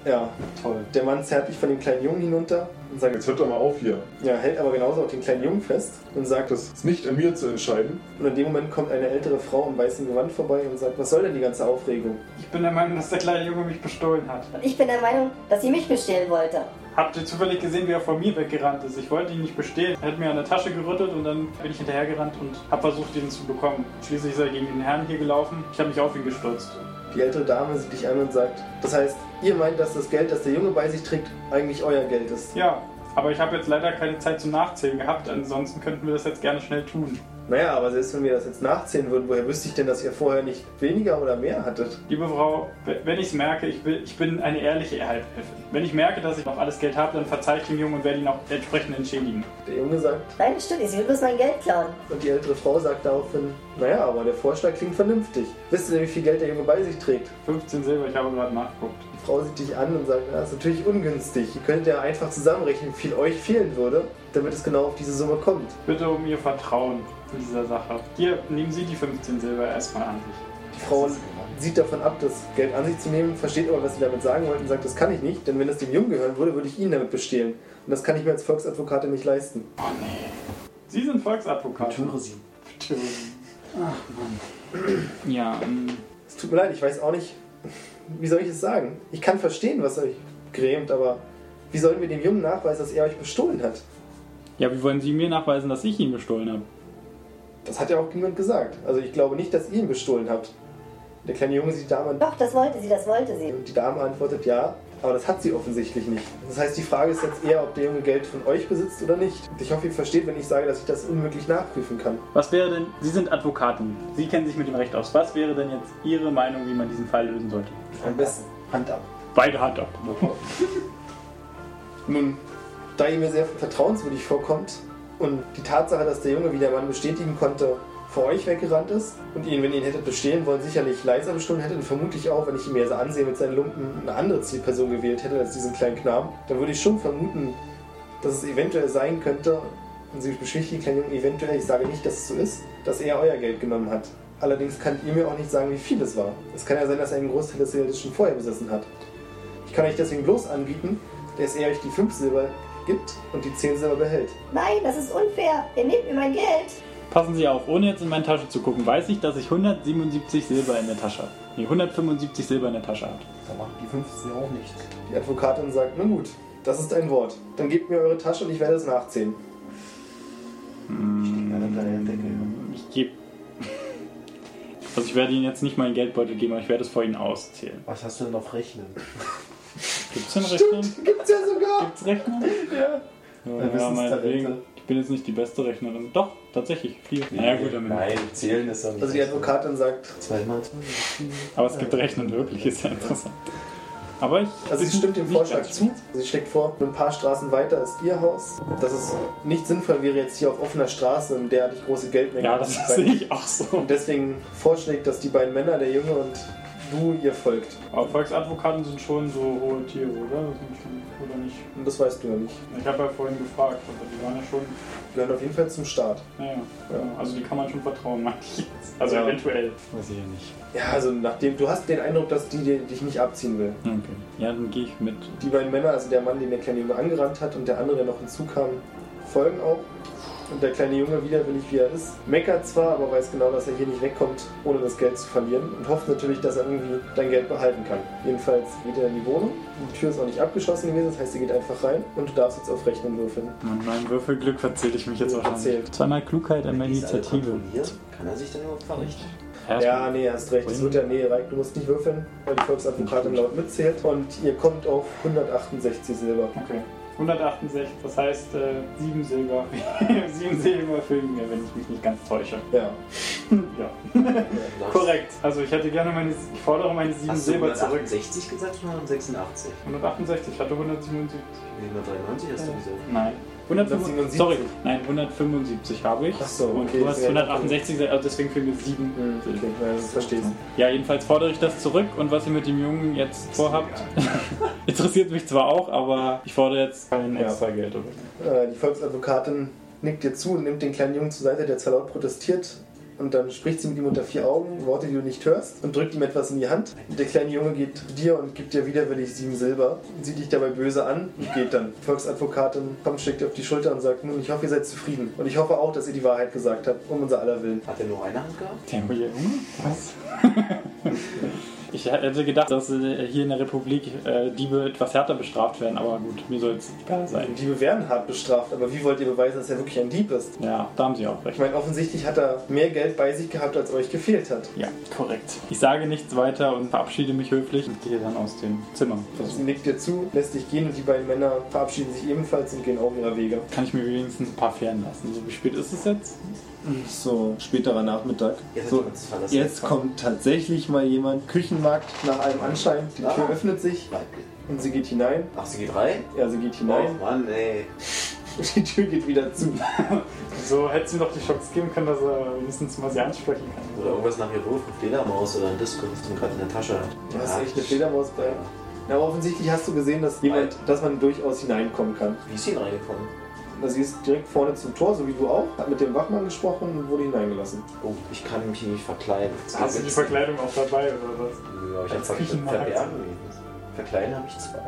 Ja, Toll. der Mann zerrt dich von dem kleinen Jungen hinunter und sagt, Jetzt hört doch mal auf hier. ja, hält aber genauso auch den kleinen Jungen fest und sagt es. Es ist nicht an mir zu entscheiden. Und in dem Moment kommt eine ältere Frau im weißen Gewand vorbei und sagt, was soll denn die ganze Aufregung? Ich bin der Meinung, dass der kleine Junge mich bestohlen hat. Und ich bin der Meinung, dass sie mich bestehlen wollte. Habt ihr zufällig gesehen, wie er vor mir weggerannt ist? Ich wollte ihn nicht bestehlen. Er hat mir an der Tasche gerüttelt und dann bin ich hinterhergerannt und habe versucht, ihn zu bekommen. Schließlich ist er gegen den Herrn hier gelaufen. Ich habe mich auf ihn gestürzt. Die ältere Dame sieht dich an und sagt, das heißt, ihr meint, dass das Geld, das der Junge bei sich trägt, eigentlich euer Geld ist. Ja, Aber ich habe jetzt leider keine Zeit zum Nachzählen gehabt, ansonsten könnten wir das jetzt gerne schnell tun. Naja, aber selbst wenn wir das jetzt nachzählen würden, woher wüsste ich denn, dass ihr vorher nicht weniger oder mehr hattet? Liebe Frau, wenn ich es merke, ich, will, ich bin eine ehrliche Helferin. Wenn ich merke, dass ich noch alles Geld habe, dann verzeihe ich dem Jungen und werde ihn auch entsprechend entschädigen. Der Junge sagt, Nein, das stimmt, nicht, sie will bloß mein Geld klauen. und die ältere Frau sagt daraufhin, naja, aber der Vorschlag klingt vernünftig. Wisst ihr denn, wie viel Geld der Junge bei sich trägt? 15 Silber, ich habe gerade nachgeguckt. Die Frau sieht dich an und sagt, das ist natürlich ungünstig. Ihr könntet ja einfach zusammenrechnen, wie viel euch fehlen würde, damit es genau auf diese Summe kommt. Bitte um Ihr Vertrauen in dieser Sache. Hier, nehmen Sie die 15 Silber erstmal an sich. Die Frau sieht davon ab, das Geld an sich zu nehmen, versteht aber, was sie damit sagen wollten und sagt, das kann ich nicht, denn wenn es dem Jungen gehören würde, würde ich ihn damit bestehlen. Und das kann ich mir als Volksadvokatin nicht leisten. Oh nee. Sie sind Volksadvokat. Türe sie. Ja, ähm, Es tut mir leid, ich weiß auch nicht, wie soll ich es sagen? Ich kann verstehen, was euch grämt, aber wie sollen wir dem Jungen nachweisen, dass er euch bestohlen hat? Ja, wie wollen Sie mir nachweisen, dass ich ihn bestohlen habe? Das hat ja auch niemand gesagt. Also ich glaube nicht, dass ihr ihn bestohlen habt. Der kleine Junge sieht die Dame an Doch, das wollte sie, das wollte sie. und die Dame antwortet ja, aber das hat sie offensichtlich nicht. Das heißt, die Frage ist jetzt eher, ob der Junge Geld von euch besitzt oder nicht. Und ich hoffe, ihr versteht, wenn ich sage, dass ich das unmöglich nachprüfen kann. Was wäre denn, Sie sind Advokatin, Sie kennen sich mit dem Recht aus. Was wäre denn jetzt Ihre Meinung, wie man diesen Fall lösen sollte? Am besten Hand ab. Beide Hand ab. (laughs) Nun, da ihr mir sehr vertrauenswürdig vorkommt und die Tatsache, dass der Junge, wie der Mann bestätigen konnte, vor euch weggerannt ist und ihn, wenn ihr ihn hättet bestehlen wollen, sicherlich leiser bestohlen hätte und vermutlich auch, wenn ich ihn mir so ansehe mit seinen Lumpen, eine andere Zielperson gewählt hätte als diesen kleinen Knaben, dann würde ich schon vermuten, dass es eventuell sein könnte, und sie beschwichtigt den kleinen Jungen eventuell, ich sage nicht, dass es so ist, dass er euer Geld genommen hat. Allerdings könnt ihr mir auch nicht sagen, wie viel es war. Es kann ja sein, dass er einen Großteil des Geldes schon vorher besessen hat. Ich kann euch deswegen bloß anbieten, dass er euch die 5 Silber gibt und die 10 Silber behält. Nein, das ist unfair. Ihr nehmt mir mein Geld. Passen Sie auf, ohne jetzt in meine Tasche zu gucken, weiß ich, dass ich 177 Silber in der Tasche habe. Nee, 175 Silber in der Tasche habe. Da machen die 15 auch nichts. Die Advokatin sagt, na gut, das ist ein Wort. Dann gebt mir eure Tasche und ich werde es nachzählen. Dann deine Decke. Ich gebe. (laughs) Also ich werde Ihnen jetzt nicht meinen Geldbeutel geben, aber ich werde es vor Ihnen auszählen. Was hast du denn auf Rechnen? (laughs) Gibt es denn Rechnen? Gibt's ja sogar! Gibt's Rechnen? Ja. Ja, Ja, meinetwegen. Ich bin jetzt nicht die beste Rechnerin. Doch, tatsächlich, vier. naja, gut, damit. Nein, zählen ist doch nicht. Also die Advokatin sagt, Zweimal zwei. Aber es gibt Rechnen wirklich, ist ja interessant. Aber ich. also sie stimmt dem Vorschlag zu. Sie schlägt vor, ein paar Straßen weiter ist ihr Haus. Dass es nicht sinnvoll wäre, jetzt hier auf offener Straße eine derartig große Geldmenge Ja, das sehe ich auch so. Und deswegen vorschlägt, dass die beiden Männer, der Junge und du, ihr folgt. Aber Volksadvokaten sind schon so hohe Tiere, oder? Das sind schon, oder nicht? Und das weißt du ja nicht. Ich habe ja vorhin gefragt, aber die waren ja schon. Die gehören auf jeden Fall zum Staat. Naja, ja. also die kann man schon vertrauen, meine ich jetzt. Also Ja. eventuell. Weiß ich ja nicht. Ja, also nachdem du hast den Eindruck, dass die dir- dich nicht abziehen will. Okay. Ja, dann gehe ich mit. Die beiden Männer, also der Mann, den der kleine Junge angerannt hat und der andere, der noch hinzukam, folgen auch. Und der kleine Junge, widerwillig wie er ist, meckert zwar, aber weiß genau, dass er hier nicht wegkommt, ohne das Geld zu verlieren und hofft natürlich, dass er irgendwie dein Geld behalten kann. Jedenfalls geht er in die Wohnung. Die Tür ist auch nicht abgeschlossen gewesen, das heißt, er geht einfach rein und du darfst jetzt auf Rechnen würfeln. Mit meinem Würfelglück verzähle ich mich jetzt wahrscheinlich. Erzählt. Zweimal Klugheit, einmal Initiative. Kann er sich dann überhaupt verrichten? Ja, nee, hast recht. Es wird ja, nee, du musst nicht würfeln, weil die Volksadvokatin laut mitzählt und ihr kommt auf 168 Silber. Okay. 168, das heißt äh, 7 Silber. (laughs) 7 Silber fehlen mir, wenn ich mich nicht ganz täusche. Ja. Ja. (laughs) Korrekt. Also ich hätte gerne meine, ich fordere meine 7 Hast du Silber zurück. 168 gesagt oder 186? 168, ich hatte 177. Nee, 193 hast du gesagt. Nein. 175, 177. sorry, nein, 175 habe ich. Ach so, Und okay, du hast das wäre- 168, gesagt, also deswegen fehlen mir 7 Mhm, Okay, ja, ich. Ja, jedenfalls fordere ich das zurück und was ihr mit dem Jungen jetzt vorhabt, (laughs) interessiert mich zwar auch, aber ich fordere jetzt kein extra Geld. Oder? Äh, die Volksadvokatin nickt dir zu und nimmt den kleinen Jungen zur Seite, der zwar laut protestiert. Und dann spricht sie mit ihm unter vier Augen, Worte, die du nicht hörst, und drückt ihm etwas in die Hand. Und der kleine Junge geht zu dir und gibt dir widerwillig sieben Silber, sieht dich dabei böse an und geht dann. Volksadvokatin kommt, schlägt dir auf die Schulter und sagt, nun, ich hoffe, ihr seid zufrieden. Und ich hoffe auch, dass ihr die Wahrheit gesagt habt, um unser aller Willen. Hat er nur eine Hand gehabt? Der Junge? Was? (laughs) Ich hätte gedacht, dass äh, hier in der Republik äh, Diebe etwas härter bestraft werden, aber gut, mir soll es egal sein. Diebe werden hart bestraft, aber wie wollt ihr beweisen, dass er wirklich ein Dieb ist? Ja, da haben Sie auch Ich recht. meine, offensichtlich hat er mehr Geld bei sich gehabt, als euch gefehlt hat. Ja, korrekt. Ich sage nichts weiter und verabschiede mich höflich und gehe dann aus dem Zimmer. Sie nickt dir zu, lässt dich gehen und die beiden Männer verabschieden sich ebenfalls und gehen auch ihrer Wege. Kann ich mir wenigstens ein paar fähren lassen. So, wie spät ist es jetzt? So, späterer Nachmittag. Jetzt So, jetzt kommt tatsächlich mal jemand. Küchenmarkt nach allem Anschein. Die Tür Ah. öffnet sich und sie geht hinein. Ach, sie geht rein? Ja, sie geht hinein. Oh Mann, ey. Und (laughs) die Tür geht wieder zu. (laughs) So hätte sie noch die Schocks geben können, dass er wenigstens mal sie ansprechen kann. Oder irgendwas nach ihr ruft, eine Fledermaus oder ein Disco, das du gerade in der Tasche hat. Du hast echt eine Fledermaus bei. Na, aber offensichtlich hast du gesehen, dass jemand, dass man durchaus hineinkommen kann. Wie ist sie denn reingekommen? Sie ist direkt vorne zum Tor, so wie du auch, hat mit dem Wachmann gesprochen und wurde hineingelassen. Oh, ich kann mich hier nicht verkleiden. Hast du die Verkleidung auch dabei oder was? Ja, ich Als habe Küchenmarkt? verbergen. Verkleiden habe ich zwei.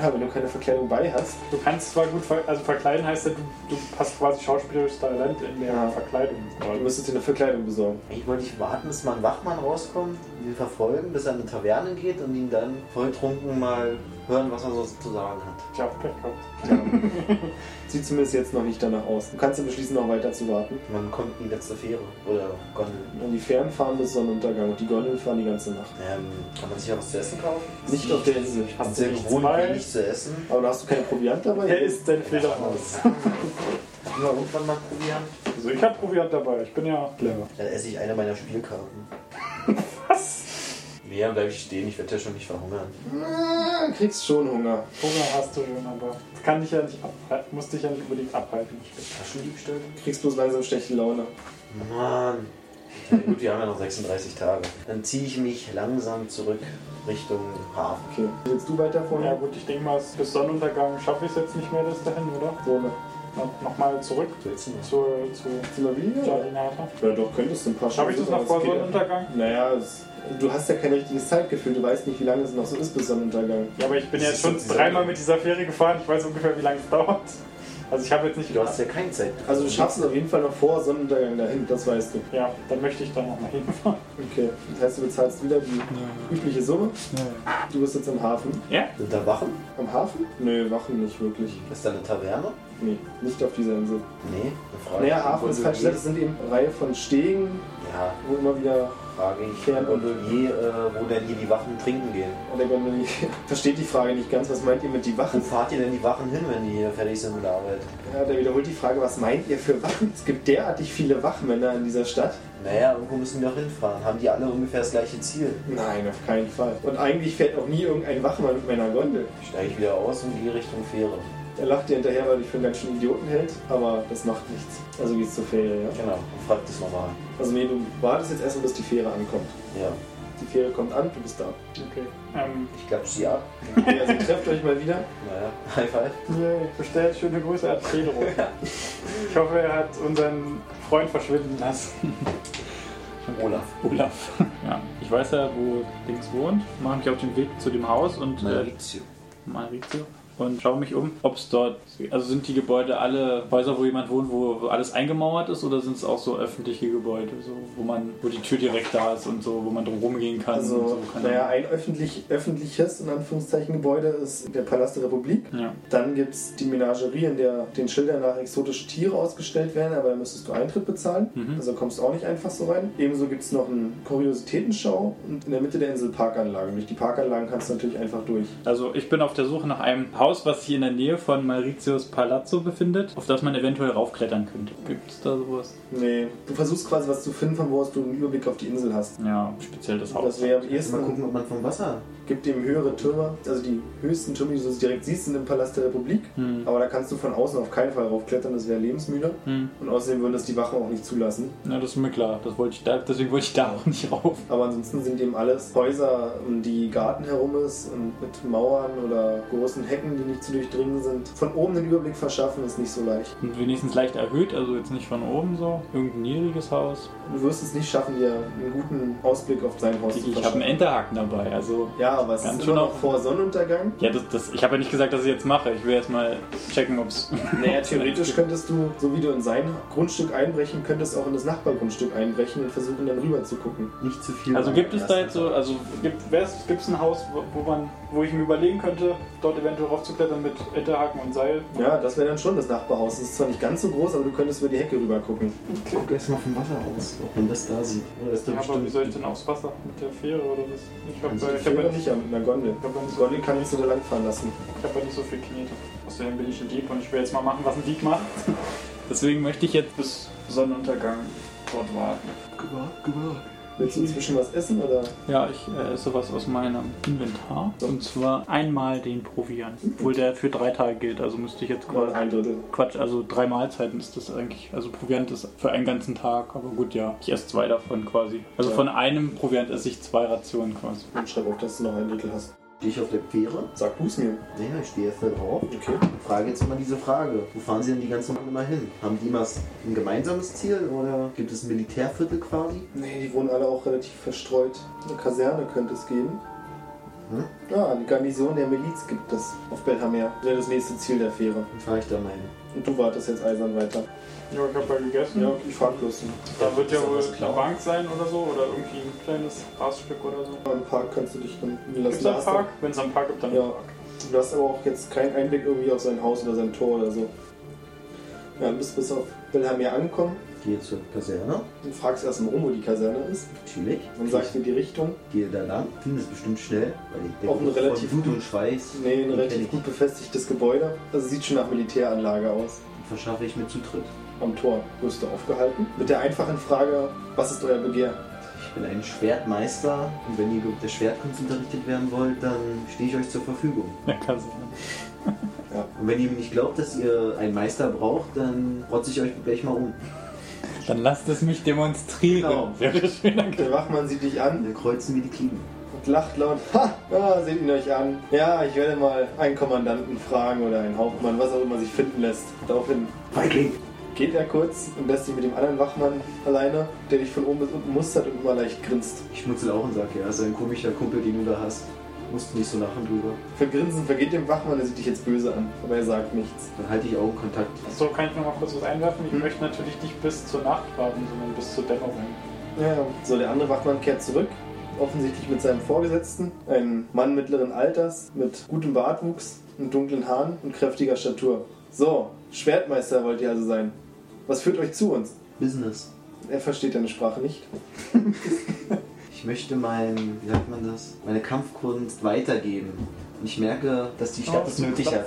Ja, wenn du keine Verkleidung bei hast. Du kannst zwar gut, ver also verkleiden heißt ja, du, du hast quasi schauspielerisches Talent in der Ja. Verkleidung. Du müsstest dir eine Verkleidung besorgen. Eigentlich wollte ich warten, bis mal ein Wachmann rauskommt, ihn verfolgen, bis er in eine Taverne geht und ihn dann volltrunken mal hören, was er so zu sagen hat. Tja, Pech gehabt. (laughs) Sieht zumindest jetzt noch nicht danach aus. Du kannst ja beschließen, noch weiter zu warten. Man kommt in die letzte Fähre oder Gondel. Und die Fähren fahren bis Sonnenuntergang und die Gondeln fahren die ganze Nacht. Ähm, kann man sich ja was zu essen kaufen? Nicht auf der Insel. Ich du sehr gewohnt, wenig zu essen. Aber da hast du keine Proviant dabei? Er ist deine Fledermaus. (laughs) Hatten wir irgendwann mal Proviant? Also ich habe Proviant dabei, ich bin ja clever. Dann esse ich eine meiner Spielkarten. Nee, dann bleib ich stehen, ich werde ja schon nicht verhungern. Ah, kriegst schon Hunger. Hunger hast du schon, aber das kann dich ja nicht abhalten, muss dich ja nicht unbedingt abhalten. Taschendiebstahl? Kriegst bloß langsam schlechte Laune. Mann. Ja, gut, wir haben ja noch 36 Tage. Dann ziehe ich mich langsam zurück Richtung Hafen. Okay. Willst du weiter vorne? Ja gut, ich denke mal, bis Sonnenuntergang schaffe ich es jetzt nicht mehr bis dahin, oder? So, ne? Nochmal zurück zur, zu? Jardinata. Ja, doch, könntest du ein paar Schaffe ich das Stunden, noch vor ja. Sonnenuntergang? Naja, es, du hast ja kein richtiges Zeitgefühl. Du weißt nicht, wie lange es noch so ist bis Sonnenuntergang. Ja, aber ich bin jetzt schon dreimal mit dieser Fähre gefahren, ich weiß ungefähr, wie lange es dauert. Also ich habe jetzt nicht... Du hast ja keine Zeit. Also du schaffst es auf jeden Fall noch vor Sonnenuntergang dahin, das weißt du. Ja, dann möchte ich da nochmal hinfahren. Okay. Das heißt, du bezahlst wieder die übliche Summe. Du bist jetzt am Hafen. Ja? Sind da Wachen? Am Hafen? Nö, Wachen nicht wirklich. Ist da eine Taverne? Nee, nicht auf dieser Insel. Nee, eine Frage. Naja, Hafen ist falsch. Das sind eben eine Reihe von Stegen, Ja, wo immer wieder frage ich Fern- Gondolier, äh, wo denn hier die Wachen trinken gehen. der Gondolier (laughs) versteht die Frage nicht ganz. Was meint ihr mit die Wo Wachen? fahrt ihr denn die Wachen hin, wenn die hier fertig sind mit der Arbeit? Ja, der wiederholt die Frage, was meint ihr für Wachen? Es gibt derartig viele Wachmänner in dieser Stadt. Naja, irgendwo müssen wir auch hinfahren. Haben die alle ungefähr das gleiche Ziel? Nein, auf keinen Fall. Und eigentlich fährt auch nie irgendein Wachmann mit meiner Gondel. Steige ich wieder aus und gehe Richtung Fähre. Er lacht dir hinterher, weil er dich für einen ganz schönen Idioten hält, aber das macht nichts. Also geht's zur Fähre, ja? Genau, und frag das nochmal. Also nee, du wartest jetzt erstmal, bis die Fähre ankommt. Ja, Die Fähre kommt an, du bist da. Okay. Ähm, ich klappe sie ab. Okay, also trefft euch mal wieder. Naja, (laughs) High Five. yay, bestellt schöne Grüße an Pedro. (laughs) Ich hoffe, er hat unseren Freund verschwinden lassen. Olaf. Olaf. (laughs) Ja, ich weiß ja, wo Dings wohnt. Mache mich auf den Weg zu dem Haus und äh, Maurizio. Und schaue mich um, ob es dort, also sind die Gebäude alle Häuser, wo jemand wohnt, wo alles eingemauert ist oder sind es auch so öffentliche Gebäude, so, wo man, wo die Tür direkt da ist und so, wo man drum rumgehen kann. Also, so, naja, ein öffentlich, öffentliches, in Anführungszeichen, Gebäude ist der Palast der Republik. ja. Dann gibt es die Menagerie, in der den Schildern nach exotische Tiere ausgestellt werden, aber da müsstest du Eintritt bezahlen. Mhm. Also kommst du auch nicht einfach so rein. Ebenso gibt es noch eine Kuriositätenschau und in der Mitte der Insel Parkanlagen. Durch die Parkanlagen kannst du natürlich einfach durch. Also ich bin auf der Suche nach einem Haus, was sich in der Nähe von Mauritius Palazzo befindet, auf das man eventuell raufklettern könnte. Gibt es da sowas? Nee, du versuchst quasi was zu finden, von wo aus du einen Überblick auf die Insel hast. Ja, speziell das Haus. Das wäre am Mal ehesten. gucken, ob man vom Wasser. Gibt eben höhere Türme, also die höchsten Türme, die du direkt siehst, sind im Palast der Republik. Hm. Aber da kannst du von außen auf keinen Fall raufklettern, das wäre lebensmüde. Hm. Und außerdem würden das die Wachen auch nicht zulassen. Ja, das ist mir klar. Das wollte ich da, deswegen wollte ich da auch nicht rauf. Aber ansonsten sind eben alles Häuser, um die Garten herum ist und mit Mauern oder großen Hecken, die nicht zu durchdringen sind. Von oben den Überblick verschaffen ist nicht so leicht. Und wenigstens leicht erhöht, also jetzt nicht von oben so. Irgendein niedriges Haus. Du wirst es nicht schaffen, dir einen guten Ausblick auf sein Haus zu Ich habe einen verschaffen. Enterhaken dabei, also Ja, Ja, aber es Ganz ist schön immer noch auch- vor Sonnenuntergang. Ja, das, das, ich habe ja nicht gesagt, dass ich jetzt mache. Ich will erst mal checken, ob es. (laughs) Naja, theoretisch könntest du, so wie du in sein Grundstück einbrechen, könntest auch in das Nachbargrundstück einbrechen und versuchen dann rüber zu gucken. Nicht zu viel. Also gibt es da jetzt so, also gibt es ein Haus, wo, wo man, wo ich mir überlegen könnte, dort eventuell raufzuklettern mit Enterhaken und Seil? Ja, das wäre dann schon das Nachbarhaus. Es ist zwar nicht ganz so groß, aber du könntest über die Hecke rüber gucken. Guck erst mal vom Wasser aus, ob man das da sieht. Oder ist da Ja, aber wie soll ich denn aufs Wasser? Mit der Fähre oder was? Ich habe Also ich Ich hab habe ja ja nicht, nicht mit einer Gondel. ich hab ja nicht, so, Gondel kannst du da langfahren lassen. ich hab ja nicht so viel Knete. Außerdem bin ich ein Dieb und ich will jetzt mal machen, was ein Dieb macht. (laughs) Deswegen möchte ich jetzt bis Sonnenuntergang dort warten. Gewagt, gewagt. Willst du inzwischen was essen oder? Ja, ich äh, esse was aus meinem Inventar. Und zwar einmal den Proviant. Obwohl der für drei Tage gilt, also müsste ich jetzt quasi. ein Drittel. Quatsch, also drei Mahlzeiten ist das eigentlich. Also Proviant ist für einen ganzen Tag, aber gut, ja. Ich esse zwei davon quasi. Also Ja. von einem Proviant esse ich zwei Rationen quasi. Und schreib auf, dass du noch ein Drittel hast. Stehe ich auf der Fähre? Sag du's mir. Naja, ich stehe voll drauf. Okay. Frage jetzt mal diese Frage. Wo fahren Sie denn die ganzen Mann immer hin? Haben die immer ein gemeinsames Ziel oder gibt es ein Militärviertel quasi? Nee, die wohnen alle auch relativ verstreut. Eine Kaserne könnte es geben. Hm? Ja, eine Garnison der Miliz gibt es auf Belhamer. Das wäre das nächste Ziel der Fähre. Dann fahre ich da mal hin. Und du wartest jetzt eisern weiter. Ja, ich habe ja gegessen. Ja, ich fahr bloß. Da wird ja wohl eine Bank sein oder so oder irgendwie ein kleines Grasstück oder so. Im Park kannst du dich dann Gibt es einen Park? Wenn es einen Park gibt, dann Ja. Park. Du hast aber auch jetzt keinen Einblick irgendwie auf sein Haus oder sein Tor oder so. Ja, du bist bis auf Belhamer angekommen Gehe zur Kaserne. und fragst erst mal um, wo die Kaserne ist. Natürlich. Dann sagt dir die Richtung. Gehe da lang. Finde es bestimmt schnell, weil ich Auch ein relativ Blut gut- und Schweiß. Nee, ein relativ gut befestigtes Gebäude. Also sieht schon nach Militäranlage aus. Verschaffe ich mir Zutritt. Am Tor wirst du aufgehalten. Mit der einfachen Frage, was ist euer Begehr? Ich bin ein Schwertmeister und wenn ihr mit der Schwertkunst unterrichtet werden wollt, dann stehe ich euch zur Verfügung. Ja, Und wenn ihr mir nicht glaubt, dass ihr einen Meister braucht, dann rotze ich euch gleich mal um. Dann lasst es mich demonstrieren. Genau. (laughs) Wäre schöner Der Wachmann sieht dich an Dann kreuzen wir die Klingen. und lacht laut. Ha! Ja, seht ihn euch an. Ja, ich werde mal einen Kommandanten fragen oder einen Hauptmann, was auch immer sich finden lässt. Daraufhin Feigling! geht er kurz und lässt dich mit dem anderen Wachmann alleine, der dich von oben bis unten mustert und immer leicht grinst. Ich schmutzel auch und sag, ja, ist ein komischer Kumpel, den du da hast. Musst nicht so lachen drüber. Für Grinsen vergeht dem Wachmann, er sieht dich jetzt böse an, aber er sagt nichts. Dann halte ich Augenkontakt. So, kann ich noch mal kurz was einwerfen? Ich Hm. möchte natürlich nicht bis zur Nacht warten, sondern bis zur Dämmerung. Ja, so der andere Wachmann kehrt zurück, offensichtlich mit seinem Vorgesetzten, ein Mann mittleren Alters mit gutem Bartwuchs und dunklen Haaren und kräftiger Statur. So, Schwertmeister wollt ihr also sein. Was führt euch zu uns? Business. Er versteht deine Sprache nicht. (laughs) Ich möchte mein, wie sagt man das, meine Kampfkunst weitergeben. Und ich merke, dass die Stadt es nötig hat.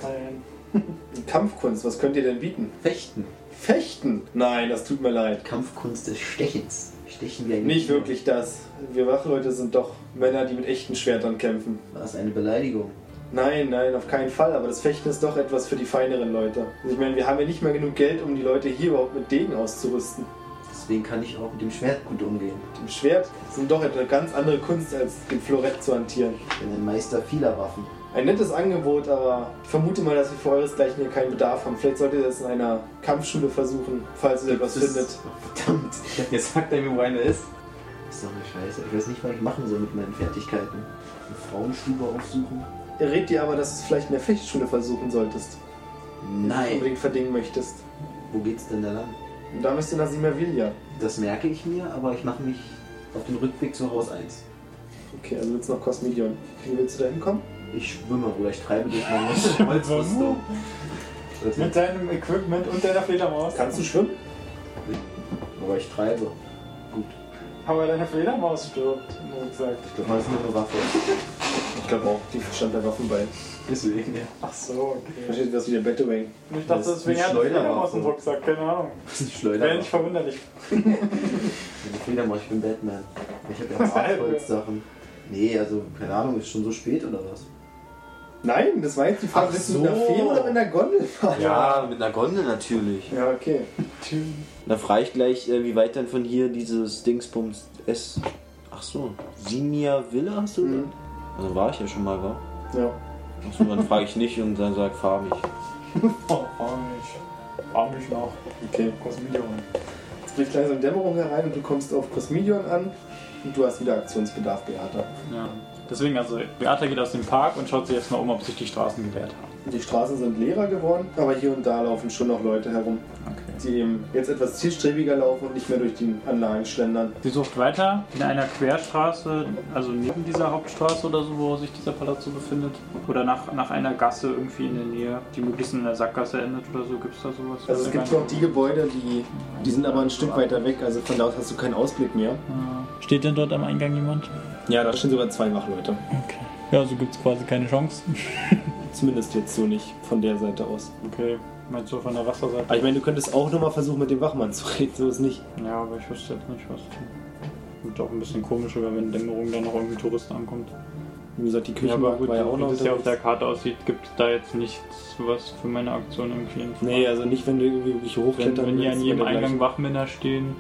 (laughs) Kampfkunst, was könnt ihr denn bieten? Fechten. Fechten? Nein, das tut mir leid. Kampfkunst des Stechens. Stechen ein Nicht wirklich das. Wir Wachleute sind doch Männer, die mit echten Schwertern kämpfen. War das eine Beleidigung? Nein, nein, auf keinen Fall. Aber das Fechten ist doch etwas für die feineren Leute. Also ich meine, wir haben ja nicht mehr genug Geld, um die Leute hier überhaupt mit Degen auszurüsten. Deswegen kann ich auch mit dem Schwert gut umgehen. Mit dem Schwert sind doch eine ganz andere Kunst, als den Florett zu hantieren. Ich bin ein Meister vieler Waffen. Ein nettes Angebot, aber ich vermute mal, dass wir für euresgleichen hier keinen Bedarf haben. Vielleicht solltet ihr das in einer Kampfschule versuchen, falls ihr etwas findet. Verdammt, jetzt sagt er mir, wo eine ist. Das ist doch eine Scheiße. Ich weiß nicht, was ich machen soll mit meinen Fertigkeiten. Eine Frauenstube aufsuchen? Er rät dir aber, dass du es vielleicht in der Fechtschule versuchen solltest. Wenn du Nein. unbedingt verdingen möchtest. Wo geht's denn da lang? Und da müsst ihr nach Simavilia. Das merke ich mir, aber ich mache mich auf den Rückweg zu Haus 1. Okay, also willst du nach Cosmidion. Wie willst du da hinkommen? Ich schwimme oder ich treibe durch meine (laughs) Holzrüstung. Mit deinem Equipment und deiner Fledermaus. Kannst du schwimmen? Aber ich treibe. Gut. Aber deine Fledermaus stirbt, Rucksack. Ich glaube, das ist nur eine Waffe. Ich glaube auch, die stand der Waffen bei. Deswegen, ja. Ach so, Da okay. steht was wie der Batwing. Ich dachte, Das deswegen hat Fledermaus Schleuderwaffe. im Rucksack, keine Ahnung. Das ist ein Wäre Schleuder. nicht verwunderlich. (laughs) Fledermaus, ich bin Batman. Ich habe ja Hartholz-Sachen. Nee, also, keine Ahnung, ist schon so spät oder was? Nein, das war jetzt die Frage, Ach bist du mit einer so. Fähre oder mit einer Gondel fahren? Ja, mit einer Gondel natürlich. Ja, okay. Da frage ich gleich, äh, wie weit dann von hier dieses Dingsbums S. Ach so, Simia Villa hast du? Mhm. Also war ich ja schon mal, wa? Ja. Achso, dann frage ich nicht und dann sag, fahr mich. (laughs) Oh, fahr mich. Fahr mich nach Okay. Cosmidion. Jetzt bricht langsam Dämmerung herein und du kommst auf Cosmidion an und du hast wieder Aktionsbedarf, Beata. Ja. Deswegen, also Beata geht aus dem Park und schaut sich erstmal um, ob sich die Straßen gewehrt haben. Die Straßen sind leerer geworden, aber hier und da laufen schon noch Leute herum, Okay. die eben jetzt etwas zielstrebiger laufen und nicht mehr durch die Anlagen schlendern. Sie sucht weiter in einer Querstraße, also neben dieser Hauptstraße oder so, wo sich dieser Palazzo befindet. Oder nach, nach einer Gasse irgendwie in der Nähe, die möglichst in der Sackgasse endet oder so. Gibt es da sowas? Also es gibt noch die Gebäude, die, die sind aber ein Stück weiter weg, also von da aus hast du keinen Ausblick mehr. Steht denn dort am Eingang jemand? Ja, da stehen sogar zwei Wachleute. Okay. Ja, so gibt es quasi keine Chance. (laughs) Zumindest jetzt so nicht von der Seite aus. Okay. Meinst du von der Wasserseite? Aber ich meine, du könntest auch nochmal versuchen, mit dem Wachmann zu reden, so ist nicht. Ja, aber ich wüsste jetzt nicht, was. Wird auch ein bisschen komisch, wenn in Dämmerung dann noch irgendein Tourist ankommt. Wie gesagt, die Ja, Küche gut, war ja auch wie noch das ja auf der. Karte aussieht, gibt es da jetzt nichts, was für meine Aktion irgendwie in Frage- Nee, also nicht, wenn du irgendwie wirklich wenn, hochklettern wenn hier an willst jedem Eingang. Wachmänner stehen.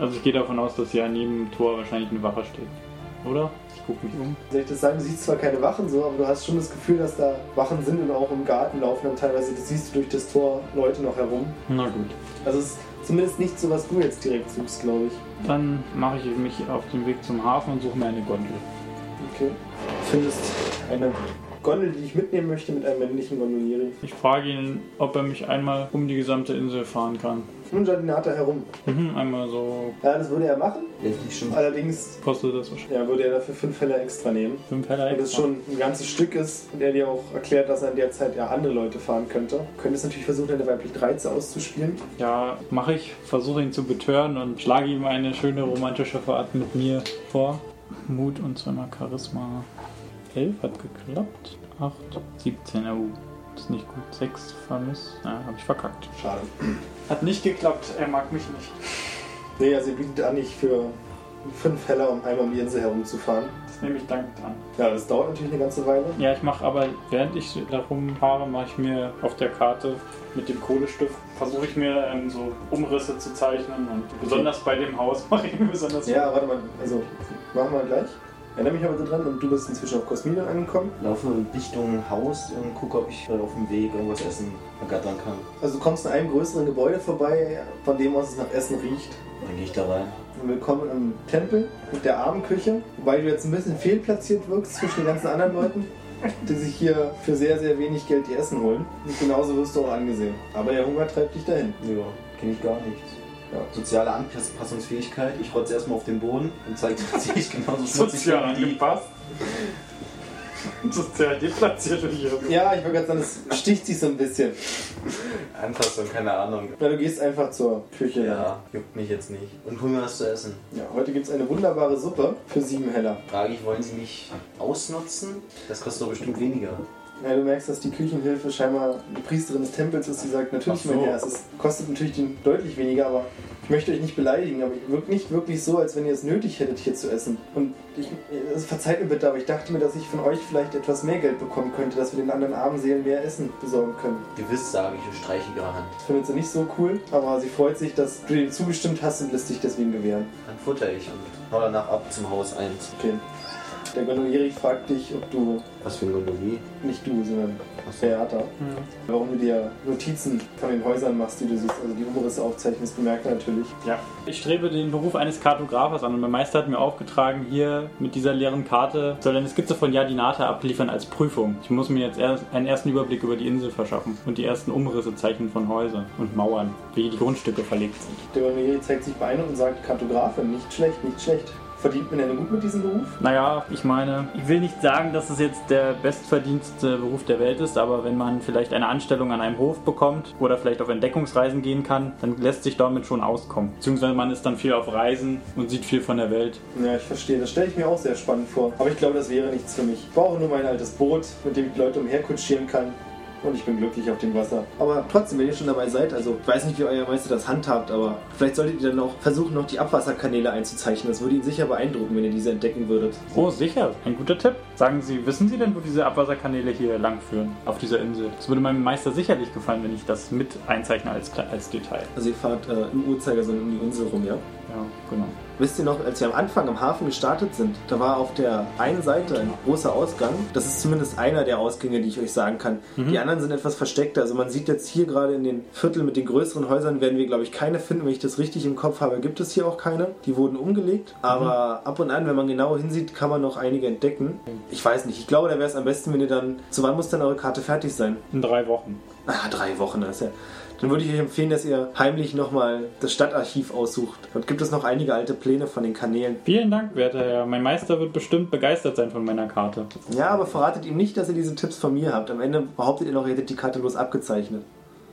Also ich gehe davon aus, dass hier an jedem Tor wahrscheinlich eine Wache steht. Oder? Ich gucke mich um. Soll ich das sagen, du siehst zwar keine Wachen so, aber du hast schon das Gefühl, dass da Wachen sind und auch im Garten laufen dann teilweise, das siehst du durch das Tor Leute noch herum. Na gut. Also es ist zumindest nicht so, was du jetzt direkt suchst, glaube ich. Dann mache ich mich auf den Weg zum Hafen und suche mir eine Gondel. Okay. Du findest eine Gondel, die ich mitnehmen möchte mit einem männlichen Gondolieri. Ich frage ihn, ob er mich einmal um die gesamte Insel fahren kann. Nun Jardinata herum. Mhm, einmal so Ja, das würde er machen. Wenn ich schon Allerdings kostet das wahrscheinlich ja, würde er dafür fünf Heller extra nehmen. fünf Heller Wenn das extra. schon ein ganzes Stück ist und er dir auch erklärt, dass er in der Zeit ja andere Leute fahren könnte, könntest natürlich versuchen, deine weibliche Reize auszuspielen. Ja, mache ich. Versuche ihn zu betören und schlage ihm eine schöne romantische Fahrt mit mir vor. Mut und zweimal Charisma. 11 hat geklappt. 8, 17, oh. Das ist nicht gut. 6 vermisst. Ja, habe ich verkackt. Schade. Hat nicht geklappt. Er mag mich nicht. Nee, also er bietet an, nicht für fünf Heller, um einmal um die Insel herumzufahren. Das nehme ich dankend an. Ja, das dauert natürlich eine ganze Weile. Ja, ich mache aber, während ich darum fahre, mache ich mir auf der Karte mit dem Kohlestift, versuche ich mir ähm, so Umrisse zu zeichnen und besonders bei dem Haus (laughs) mache ich mir besonders Ja, warte mal, also machen wir gleich. Erinnere mich aber so dran und du bist inzwischen auf Cosminion angekommen. laufe Richtung Haus und gucke, ob ich auf dem Weg irgendwas essen ergattern kann. Also du kommst in einem größeren Gebäude vorbei, von dem aus es nach Essen riecht. Dann gehe ich da rein. Willkommen im Tempel mit der Abendküche, wobei du jetzt ein bisschen fehlplatziert wirkst zwischen den ganzen anderen Leuten, die sich hier für sehr, sehr wenig Geld ihr Essen holen. Und genauso wirst du auch angesehen. Aber der Hunger treibt dich dahin. Ja, kenne ich gar nichts. Ja, soziale Anpassungsfähigkeit. Ich rotze erstmal auf den Boden und zeige, (laughs) dass ich genauso schmutzig sozial bin wie die. angepasst. Sozial deplatziert hier. Ja, ich wollte gerade sagen, das sticht sich so ein bisschen. Anpassung, keine Ahnung. Ja, du gehst einfach zur Küche. Ja, juckt mich jetzt nicht. Und hol mir was zu essen. Ja, heute gibt es eine wunderbare Suppe für sieben Heller. Frage ich, wollen Sie mich ausnutzen? Das kostet doch bestimmt weniger. Ja, du merkst, dass die Küchenhilfe scheinbar eine Priesterin des Tempels ist, die sagt, natürlich, so. mein Herr, es ist, kostet natürlich deutlich weniger, aber ich möchte euch nicht beleidigen, aber wirkt nicht wirklich so, als wenn ihr es nötig hättet, hier zu essen. Und ich, also verzeiht mir bitte, aber ich dachte mir, dass ich von euch vielleicht etwas mehr Geld bekommen könnte, dass wir den anderen armen Seelen mehr Essen besorgen können. Gewiss, sage ich und streiche ihre Hand. Das findet sie nicht so cool, aber sie freut sich, dass du dem zugestimmt hast und lässt sich deswegen gewähren. Dann futter ich und hau danach ab zum Haus 1. Okay. Der Gondolieri fragt dich, ob du, Was für ein Gondolier? nicht du, sondern Achso. Beata, warum du dir Notizen von den Häusern machst, die du siehst, also die Umrisse aufzeichnest, bemerkt er natürlich. Ja. Ich strebe den Beruf eines Kartografers an und mein Meister hat mir aufgetragen, hier mit dieser leeren Karte soll eine Skizze von Jadinata abliefern als Prüfung. Ich muss mir jetzt erst einen ersten Überblick über die Insel verschaffen und die ersten Umrisse zeichnen von Häusern und Mauern, wie die Grundstücke verlegt sind. Der Gondolieri zeigt sich beeindruckt und sagt, Kartografin, nicht schlecht, nicht schlecht. Verdient man denn gut mit diesem Beruf? Naja, ich meine, ich will nicht sagen, dass es jetzt der bestverdienste Beruf der Welt ist, aber wenn man vielleicht eine Anstellung an einem Hof bekommt oder vielleicht auf Entdeckungsreisen gehen kann, dann lässt sich damit schon auskommen. Beziehungsweise man ist dann viel auf Reisen und sieht viel von der Welt. Ja, ich verstehe. Das stelle ich mir auch sehr spannend vor. Aber ich glaube, das wäre nichts für mich. Ich brauche nur mein altes Boot, mit dem ich Leute umherkutschieren kann. Und ich bin glücklich auf dem Wasser. Aber trotzdem, wenn ihr schon dabei seid, also ich weiß nicht, wie euer Meister das handhabt, aber vielleicht solltet ihr dann auch versuchen, noch die Abwasserkanäle einzuzeichnen. Das würde ihn sicher beeindrucken, wenn ihr diese entdecken würdet. Oh, sicher. Ein guter Tipp. Sagen Sie, wissen Sie denn, wo diese Abwasserkanäle hier lang führen? Auf dieser Insel. Es würde meinem Meister sicherlich gefallen, wenn ich das mit einzeichne als, als Detail. Also ihr fahrt äh, im Uhrzeigersinn um die Insel rum, ja? Ja, genau. Wisst ihr noch, als wir am Anfang am Hafen gestartet sind, da war auf der einen Seite ein großer Ausgang. Das ist zumindest einer der Ausgänge, die ich euch sagen kann. Die anderen sind etwas versteckter. Also man sieht jetzt hier gerade in den Vierteln mit den größeren Häusern werden wir, glaube ich, keine finden. Wenn ich das richtig im Kopf habe, gibt es hier auch keine. Die wurden umgelegt. Aber ab und an, wenn man genau hinsieht, kann man noch einige entdecken. Ich weiß nicht. Ich glaube, da wäre es am besten, wenn ihr dann... Zu wann muss dann eure Karte fertig sein? In drei Wochen. Ah, drei Wochen, das ist ja. Dann würde ich euch empfehlen, dass ihr heimlich nochmal das Stadtarchiv aussucht. Dort gibt es noch einige alte Pläne von den Kanälen. Vielen Dank, werter Herr. Mein Meister wird bestimmt begeistert sein von meiner Karte. Ja, aber verratet ihm nicht, dass ihr diese Tipps von mir habt. Am Ende behauptet ihr noch, ihr hättet die Karte bloß abgezeichnet.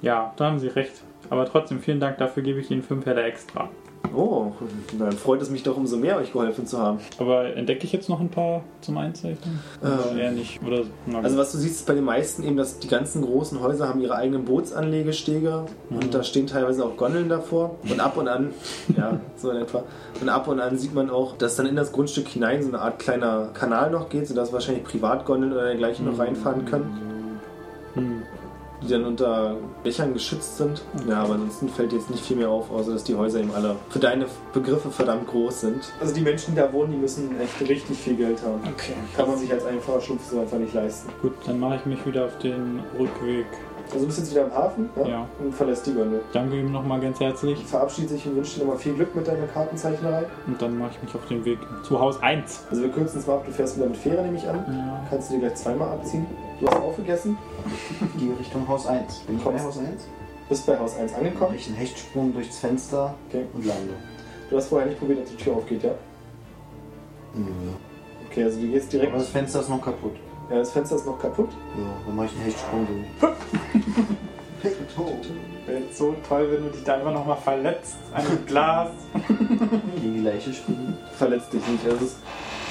Ja, da haben Sie recht. Aber trotzdem, vielen Dank. Dafür gebe ich Ihnen fünf Heller extra. Oh, dann freut es mich doch umso mehr, euch geholfen zu haben. Aber entdecke ich jetzt noch ein paar zum Einzeichnen? Ähm, eher nicht? Oder. Also was du siehst, ist bei den meisten eben, dass die ganzen großen Häuser haben ihre eigenen Bootsanlegestege und da stehen teilweise auch Gondeln davor und ab und an, (laughs) ja, so in etwa, und ab und an sieht man auch, dass dann in das Grundstück hinein so eine Art kleiner Kanal noch geht, sodass wahrscheinlich Privatgondeln oder dergleichen noch reinfahren können, Hm. Die dann unter Dächern geschützt sind. Ja, aber ansonsten fällt jetzt nicht viel mehr auf, außer dass die Häuser eben alle für deine Begriffe verdammt groß sind. Also die Menschen, die da wohnen, die müssen echt richtig viel Geld haben. Okay. Kann man sich als einfacher Schlumpf so einfach nicht leisten. Gut, dann mache ich mich wieder auf den Rückweg. Also du bist jetzt wieder am Hafen ja? Ja. und verlässt die Gondel. Danke ihm nochmal ganz herzlich. Verabschiedet sich und wünscht dir nochmal viel Glück mit deiner Kartenzeichnerei. Und dann mache ich mich auf den Weg zu Haus 1. Also wir kürzen es mal ab, du fährst wieder mit Fähre, nehme ich an. Ja. Kannst du dir gleich zweimal abziehen. Du hast aufgegessen, Ich gehe Richtung Haus 1. Bin ich bei Haus 1? bist bei Haus 1 angekommen. Ich einen Hechtsprung durchs Fenster Okay. und lande. Du hast vorher nicht probiert, dass die Tür aufgeht, ja? Nö. Okay, also du gehst direkt. Aber das Fenster ist noch kaputt. Ja, das Fenster ist noch kaputt. Ja, dann mache ich einen Hechtsprung durch. (laughs) Wäre jetzt so toll, wenn du dich da einfach nochmal verletzt. An dem Glas. (laughs) Gegen die Leiche springen. Verletzt dich nicht. Also es ist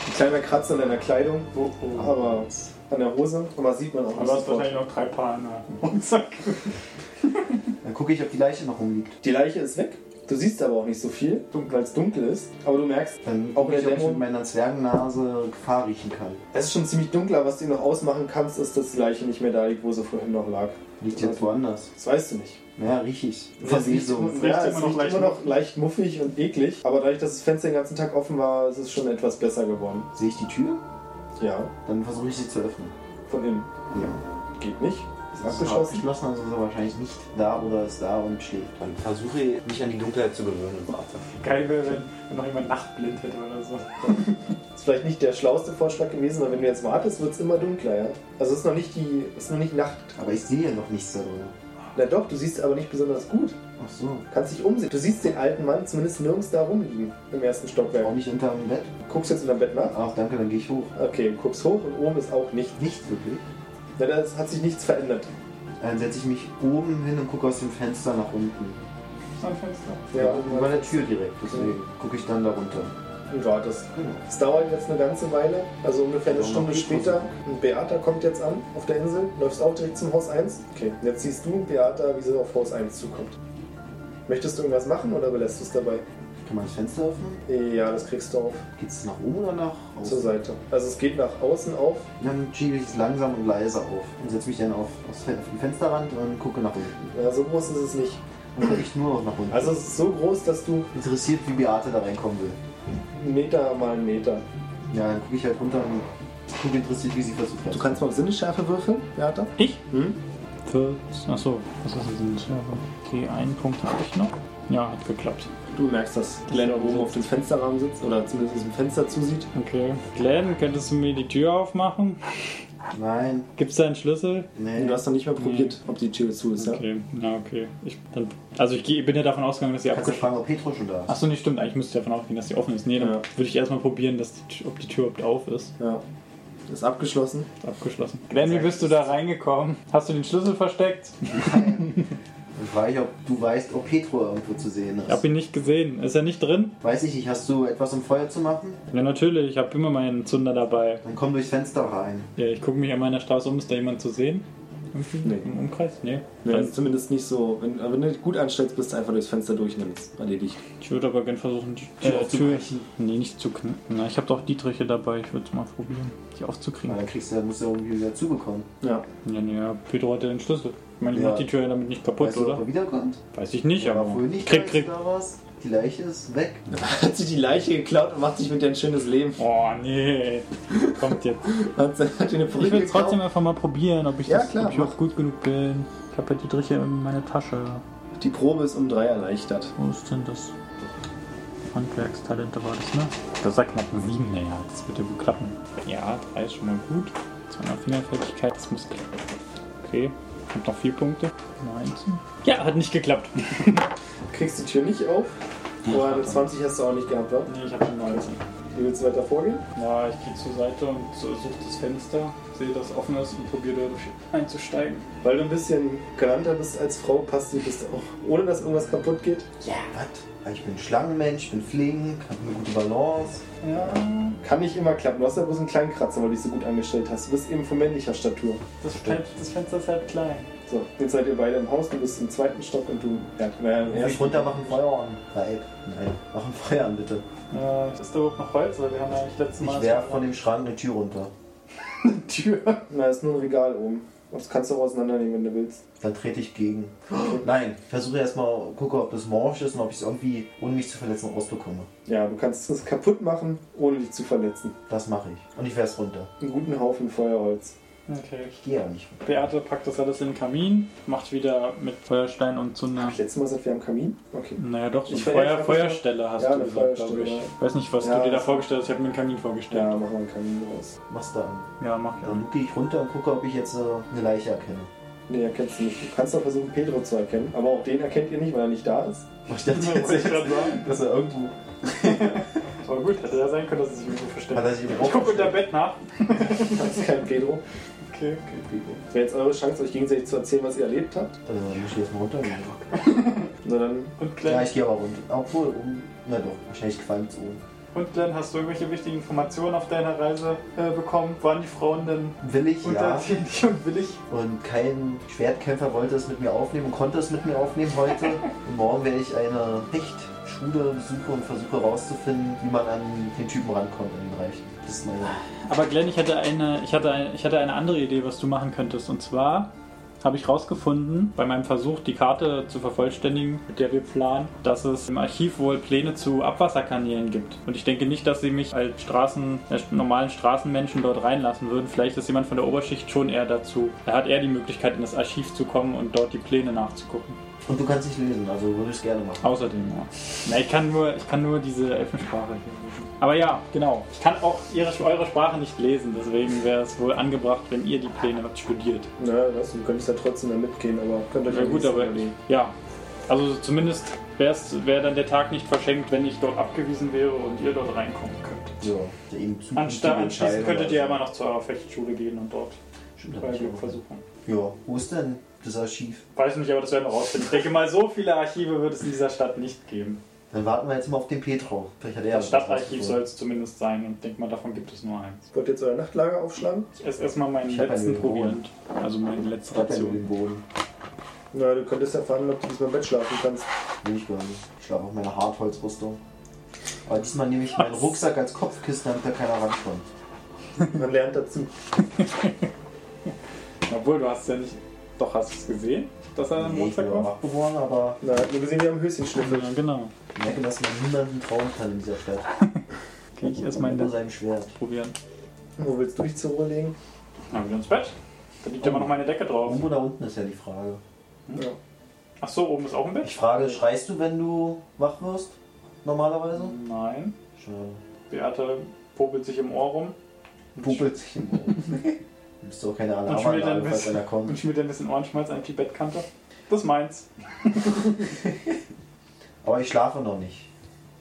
ein kleiner Kratzer an deiner Kleidung, Oh, oh. aber an der Hose. Aber sieht man auch nicht du hast wahrscheinlich noch drei Paar in der Rucksack. (laughs) Dann gucke ich, ob die Leiche noch rumliegt. Die Leiche ist weg. Du siehst aber auch nicht so viel, weil es dunkel ist. Aber du merkst, Dann Auch ich, der ob ich mit meiner Zwergennase Gefahr riechen kann. es ist schon ziemlich dunkel, aber was du noch ausmachen kannst, ist, dass die Leiche nicht mehr da liegt, wo sie vorhin noch lag. Liegt jetzt woanders. Das weißt du nicht. Naja, riech riecht, Verwesung. ja, Riecht es immer noch riecht leicht immer noch leicht muffig und eklig. Aber dadurch, dass das Fenster den ganzen Tag offen war, ist es schon etwas besser geworden. Sehe ich die Tür? Ja, Dann versuche ich sie zu öffnen. von innen. Ja. Geht nicht. Ist abgeschlossen. abgeschlossen, also ist er wahrscheinlich nicht da oder ist da und schläft. Dann versuche mich an die Dunkelheit zu gewöhnen und warte. Geil wäre, wenn, wenn noch jemand nachtblind hätte oder so. (laughs) Ist vielleicht nicht der schlauste Vorschlag gewesen, weil wenn du jetzt wartest, wird es immer dunkler, ja? Also es ist noch nicht die. ist noch nicht Nacht. Aber ich sehe ja noch nichts da drin. Na doch, du siehst aber nicht besonders gut. Ach so. Kannst dich umsehen. Du siehst den alten Mann zumindest nirgends da rumliegen im ersten Stockwerk. Auch nicht unter dem Bett? Guckst jetzt unter dem Bett nach? Ach, danke, dann gehe ich hoch. Okay, du guckst hoch und oben ist auch nicht. Nicht wirklich. Na, da ist- hat sich nichts verändert. Dann setze ich mich oben hin und gucke aus dem Fenster nach unten. Sein Fenster. Ja, Über der Tür direkt. Deswegen gucke ich dann da runter. Und wartest. Es dauert jetzt eine ganze Weile, also ungefähr eine Stunde später. Und Beata kommt jetzt an auf der Insel, läufst auch direkt zum Haus 1. Okay, jetzt siehst du Beata, wie sie auf Haus 1 zukommt. Möchtest du irgendwas machen oder belässt du es dabei? Kann man das Fenster öffnen? Ja, das kriegst du auf Geht es nach oben oder nach zur außen? Seite. Also es geht nach außen auf. Dann schiebe ich es langsam und leise auf und setze mich dann auf den Fensterrand und gucke nach unten. Ja, so groß ist es nicht. Dann gucke ich nur noch nach unten. Also es ist so groß, dass du interessiert, wie Beate da reinkommen will. Meter mal einen Meter. Ja, dann gucke ich halt runter und (laughs) gucke interessiert, wie sie versucht hat. Du kannst mal auf Sinnesschärfe würfeln, Beata. Ich? Hm? Für, achso, was ist das denn? Okay, einen Punkt habe ich noch. Ja, hat geklappt. Du merkst, dass Glenn oben auf dem Fensterrahmen sitzt oder zumindest dem Fenster zusieht. Okay. Glenn, könntest du mir die Tür aufmachen? Nein, Gibt es da einen Schlüssel? nee. Du hast noch nicht mal probiert, ob die Tür zu ist. Ja? Okay, na okay. Ich, dann, also ich geh- bin ja davon ausgegangen, dass sie Kannst du abgeschlossen fragen, ob Petro schon da ist? Achso, nicht stimmt. Eigentlich müsste ich davon ausgehen, dass sie offen ist. Nee, dann Ja. würde ich erstmal probieren, dass die, ob die Tür überhaupt auf ist. ja. Ist abgeschlossen. Ist abgeschlossen. Glenn, wie bist du da reingekommen? Hast du den Schlüssel versteckt? (laughs) Dann frage ich, ob du weißt, ob Petro irgendwo zu sehen Ich habe ist. ihn nicht gesehen. Ist er nicht drin? Weiß ich nicht, hast du etwas um Feuer zu machen? Ja, natürlich. Ich habe immer meinen Zünder dabei. Dann komm durchs Fenster rein. Ja, ich gucke mich an meiner Straße um. Ist da jemand zu sehen? Irgendwie? Nee. Im Umkreis? Nee. Nee, Dann- ist zumindest nicht so. Wenn, wenn du dich gut anstellst, bist du einfach durchs Fenster durch und dann ist erledigt. Ich würde aber gerne versuchen, die Tür äh, aufzubrechen. Nee, nicht zu knacken. Na, ich habe doch Dietriche dabei. Ich würde es mal probieren, die aufzukriegen. Na, dann kriegst du, dann musst du irgendwie wieder zubekommen. Ja. Ja, nee, ja, Pedro hat ja den Schlüssel. Ich meine, ich Ja. mach die Tür ja damit nicht kaputt, weißt du, oder? ob er wiederkommt? Weiß ich nicht, Ja, aber. vorher nicht krieg, da, krieg. ist da was? Die Leiche ist weg. (laughs) Hat sich die Leiche geklaut und macht sich mit dir ein schönes Leben. Oh, nee. Kommt jetzt. (laughs) Hat, hat eine Ich Perücke will geklaut. trotzdem einfach mal probieren, ob ich, Ja, das, klar, ob ich auch gut genug bin. Ich habe ja die Driche in meiner Tasche. Die Probe ist um drei erleichtert. Wo ist denn das? Handwerkstalente war das, ne? Das sagt knapp eine 7, naja, das wird ja wohl klappen. Ja, 3 ist schon mal gut. 200 Fingerfertigkeit, das muss klappen. Okay, kommt noch 4 Punkte. 19. Ja, hat nicht geklappt. (laughs) Du kriegst die Tür nicht auf. Aber eine 20 hast du auch nicht gehabt, wa? Nee, ich habe eine 19. Wie willst du weiter vorgehen? Ja, ich gehe zur Seite und suche das Fenster, sehe, dass es offen ist und probiere dadurch einzusteigen. Weil du ein bisschen galanter bist als Frau, passt du bist auch, ohne dass irgendwas kaputt geht. Ja, was? Ich bin Schlangenmensch, ich bin flink, habe eine gute Balance. Ja. Kann nicht immer klappen. Du hast ja bloß einen kleinen Kratzer, weil du dich so gut angestellt hast. Du bist eben von männlicher Statur. Das, das Fenster ist halt klein. So, jetzt seid ihr beide im Haus, du bist im zweiten Stock und du. Ja, naja, im ersten. runter, mach ein Feuer an. Reib. Nein, mach ein Feuer an, bitte. Äh, ist da überhaupt noch Holz? Weil wir haben ja eigentlich letztes Mal. Ich werf von dem Schrank eine Tür runter. (laughs) Tür. Na, ist nur ein Regal oben. Das kannst du auch auseinandernehmen, wenn du willst. Dann trete ich gegen. (gasps) Nein, versuche erstmal, gucke, ob das morsch ist und ob ich es irgendwie, ohne mich zu verletzen, rausbekomme. Ja, du kannst es kaputt machen, ohne dich zu verletzen. Das mache ich. Und ich werf's runter. Einen guten Haufen Feuerholz. Okay. Ich gehe ja nicht. Beate packt das alles in den Kamin, macht wieder mit Feuerstein und Zunder. Letztes Mal sind wir am Kamin? Okay. Naja, doch, so Ich Feuer, Feuerstelle hast Ja, du gesagt, glaube ich. ja. Ich weiß nicht, was Ja, du dir da vorgestellt hast. Ich habe mir einen Kamin vorgestellt. Ja, machen wir einen Kamin raus. Mach's da an. Ja, mach ich Dann gehe ich runter und gucke, ob ich jetzt äh, eine Leiche erkenne. Nee, erkennst du nicht. Du kannst doch versuchen, Pedro zu erkennen. Aber auch den erkennt ihr nicht, weil er nicht da ist. Ich dachte Wollte ich (laughs) sagen. (laughs) dass er irgendwo. (laughs) Aber gut, hätte ja sein können, dass es sich irgendwo versteckt. Er Ich gucke unter Bett nach. Das ist kein Pedro. Okay, okay. Das wäre jetzt eure Chance, euch gegenseitig zu erzählen, was ihr erlebt habt. Äh, muss ich jetzt mal runtergehen. Na dann, Und Ja, Glenn, ich gehe aber runter. Obwohl, um, na doch, wahrscheinlich qualmt's oben. und Glenn, hast du irgendwelche wichtigen Informationen auf deiner Reise äh, bekommen? Waren die Frauen denn Will ich, ja. und willig? Und kein Schwertkämpfer wollte es mit mir aufnehmen und konnte es mit mir aufnehmen heute. (laughs) Und morgen werde ich eine Hechtschule besuchen und versuche herauszufinden, wie man an den Typen rankommt, an den Reichen. Das meine. Aber Glenn, ich hatte eine, ich hatte eine, ich hatte eine andere Idee, was du machen könntest. Und zwar habe ich rausgefunden, bei meinem Versuch, die Karte zu vervollständigen, mit der wir planen, dass es im Archiv wohl Pläne zu Abwasserkanälen gibt. Und ich denke nicht, dass sie mich als Straßen, äh, normalen Straßenmenschen dort reinlassen würden. Vielleicht ist jemand von der Oberschicht schon eher dazu. Er hat eher die Möglichkeit, in das Archiv zu kommen und dort die Pläne nachzugucken. Und du kannst nicht lesen, also würde ich es gerne machen. Außerdem, ja. Na, ich kann nur, ich kann nur diese Elfensprache hier lesen. Aber ja, genau. Ich kann auch ihre, eure Sprache nicht lesen, deswegen wäre es wohl angebracht, wenn ihr die Pläne studiert. na, weißt du, du könntest ja trotzdem da mitgehen, aber könnt euch Ja gut, aber ja. Also zumindest wäre wär dann der Tag nicht verschenkt, wenn ich dort abgewiesen wäre und ihr dort reinkommen könnt. Ja, eben zukünftige Anstatt, anschließend könntet ihr oder immer noch zur eurer Fechtschule gehen und dort Stimmt, Glück versuchen. Ja, wo ist denn das Archiv? Weiß nicht, aber das werden wir rausfinden. Ich denke mal, so viele Archive wird es in dieser Stadt nicht geben. Dann warten wir jetzt mal auf den Petro. Vielleicht hat er Das Stadtarchiv soll es zumindest sein und ich denke mal, davon gibt es nur eins. Wollt ihr jetzt euer Nachtlager aufschlagen? Ich esse erstmal meinen Ich letzten. Proviant. Also meine letzte Ration. den Boden. Na, du könntest erfahren, ob du diesmal im Bett schlafen kannst. Will ich gar nicht. Ich schlafe auf meiner Hartholzrüstung. Aber diesmal nehme ich meinen Rucksack als Kopfkissen, damit da keiner rankommt. Man lernt dazu. (laughs) Obwohl, du hast ja nicht. Doch, hast du es gesehen, dass er einen Nee, ich bin Rucksack aber war? wach geworden, aber Na, nur gesehen, wir haben Höschen schnüffelt. Ja, genau. ich merke, dass man niemanden trauen kann in dieser Stadt. (laughs) Okay, ich erstmal in seinem Schwert. probieren. Wo willst du dich zur Ruhe legen? Na, wieder ins Bett. Da liegt ja immer noch meine Decke drauf. Oben oder unten ist ja die Frage. Ja. Ach so, oben ist auch ein Bett? Ich frage, schreist du, wenn du wach wirst? Normalerweise? Nein. Schade. Beate popelt sich im Ohr rum Pupelt sich im Ohr. (laughs) Du bist doch keine und schmiert, ein Alarmanlage, falls bisschen, einer kommt. und schmiert ein bisschen Ohrenschmalz an die Bettkante. Das ist meins. (laughs) Aber ich schlafe noch nicht.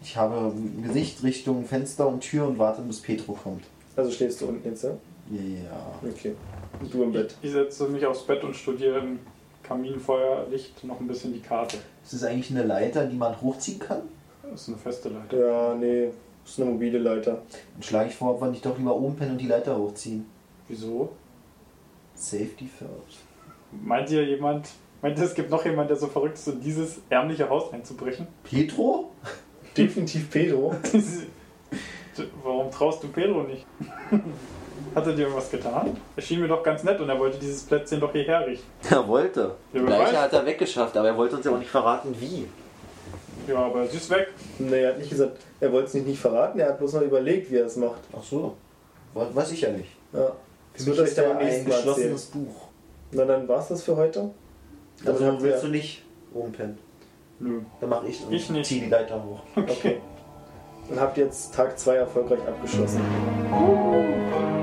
Ich habe ein Gesicht Richtung Fenster und Tür und warte, bis Petro kommt. Also stehst du unten jetzt, ja? Ja. Okay. Und du im Bett. Ich, ich setze mich aufs Bett und studiere im Kaminfeuerlicht noch ein bisschen die Karte. Ist das eigentlich eine Leiter, die man hochziehen kann? Das ist eine feste Leiter. Ja, nee. Das ist eine mobile Leiter. Dann schlage ich vor, ob wir nicht doch lieber oben pennen und die Leiter hochziehen. Wieso? Safety first. Meint ihr jemand, meint ihr, es gibt noch jemand, der so verrückt ist, in dieses ärmliche Haus einzubrechen? Petro? (laughs) Definitiv Pedro. (laughs) Warum traust du Pedro nicht? (laughs) Hat er dir irgendwas getan? Er schien mir doch ganz nett und er wollte dieses Plätzchen doch hierher richten. Er wollte. Ja, Die wer Leiche weiß. hat er weggeschafft, aber er wollte uns ja auch nicht verraten, wie. Ja, aber sie ist weg. Nee, er hat nicht gesagt, er wollte es nicht, nicht verraten, er hat bloß noch überlegt, wie er es macht. Ach so. We- Weiß ich ja nicht. Ja. Für wird mich das ist dann der ein geschlossenes Buch. Na, dann war's das für heute. Also habt willst du nicht oben pennen? Nö. Dann mach ich und Ich nicht. zieh die Leiter hoch. Okay. Dann habt ihr jetzt Tag 2 erfolgreich abgeschlossen. Uh.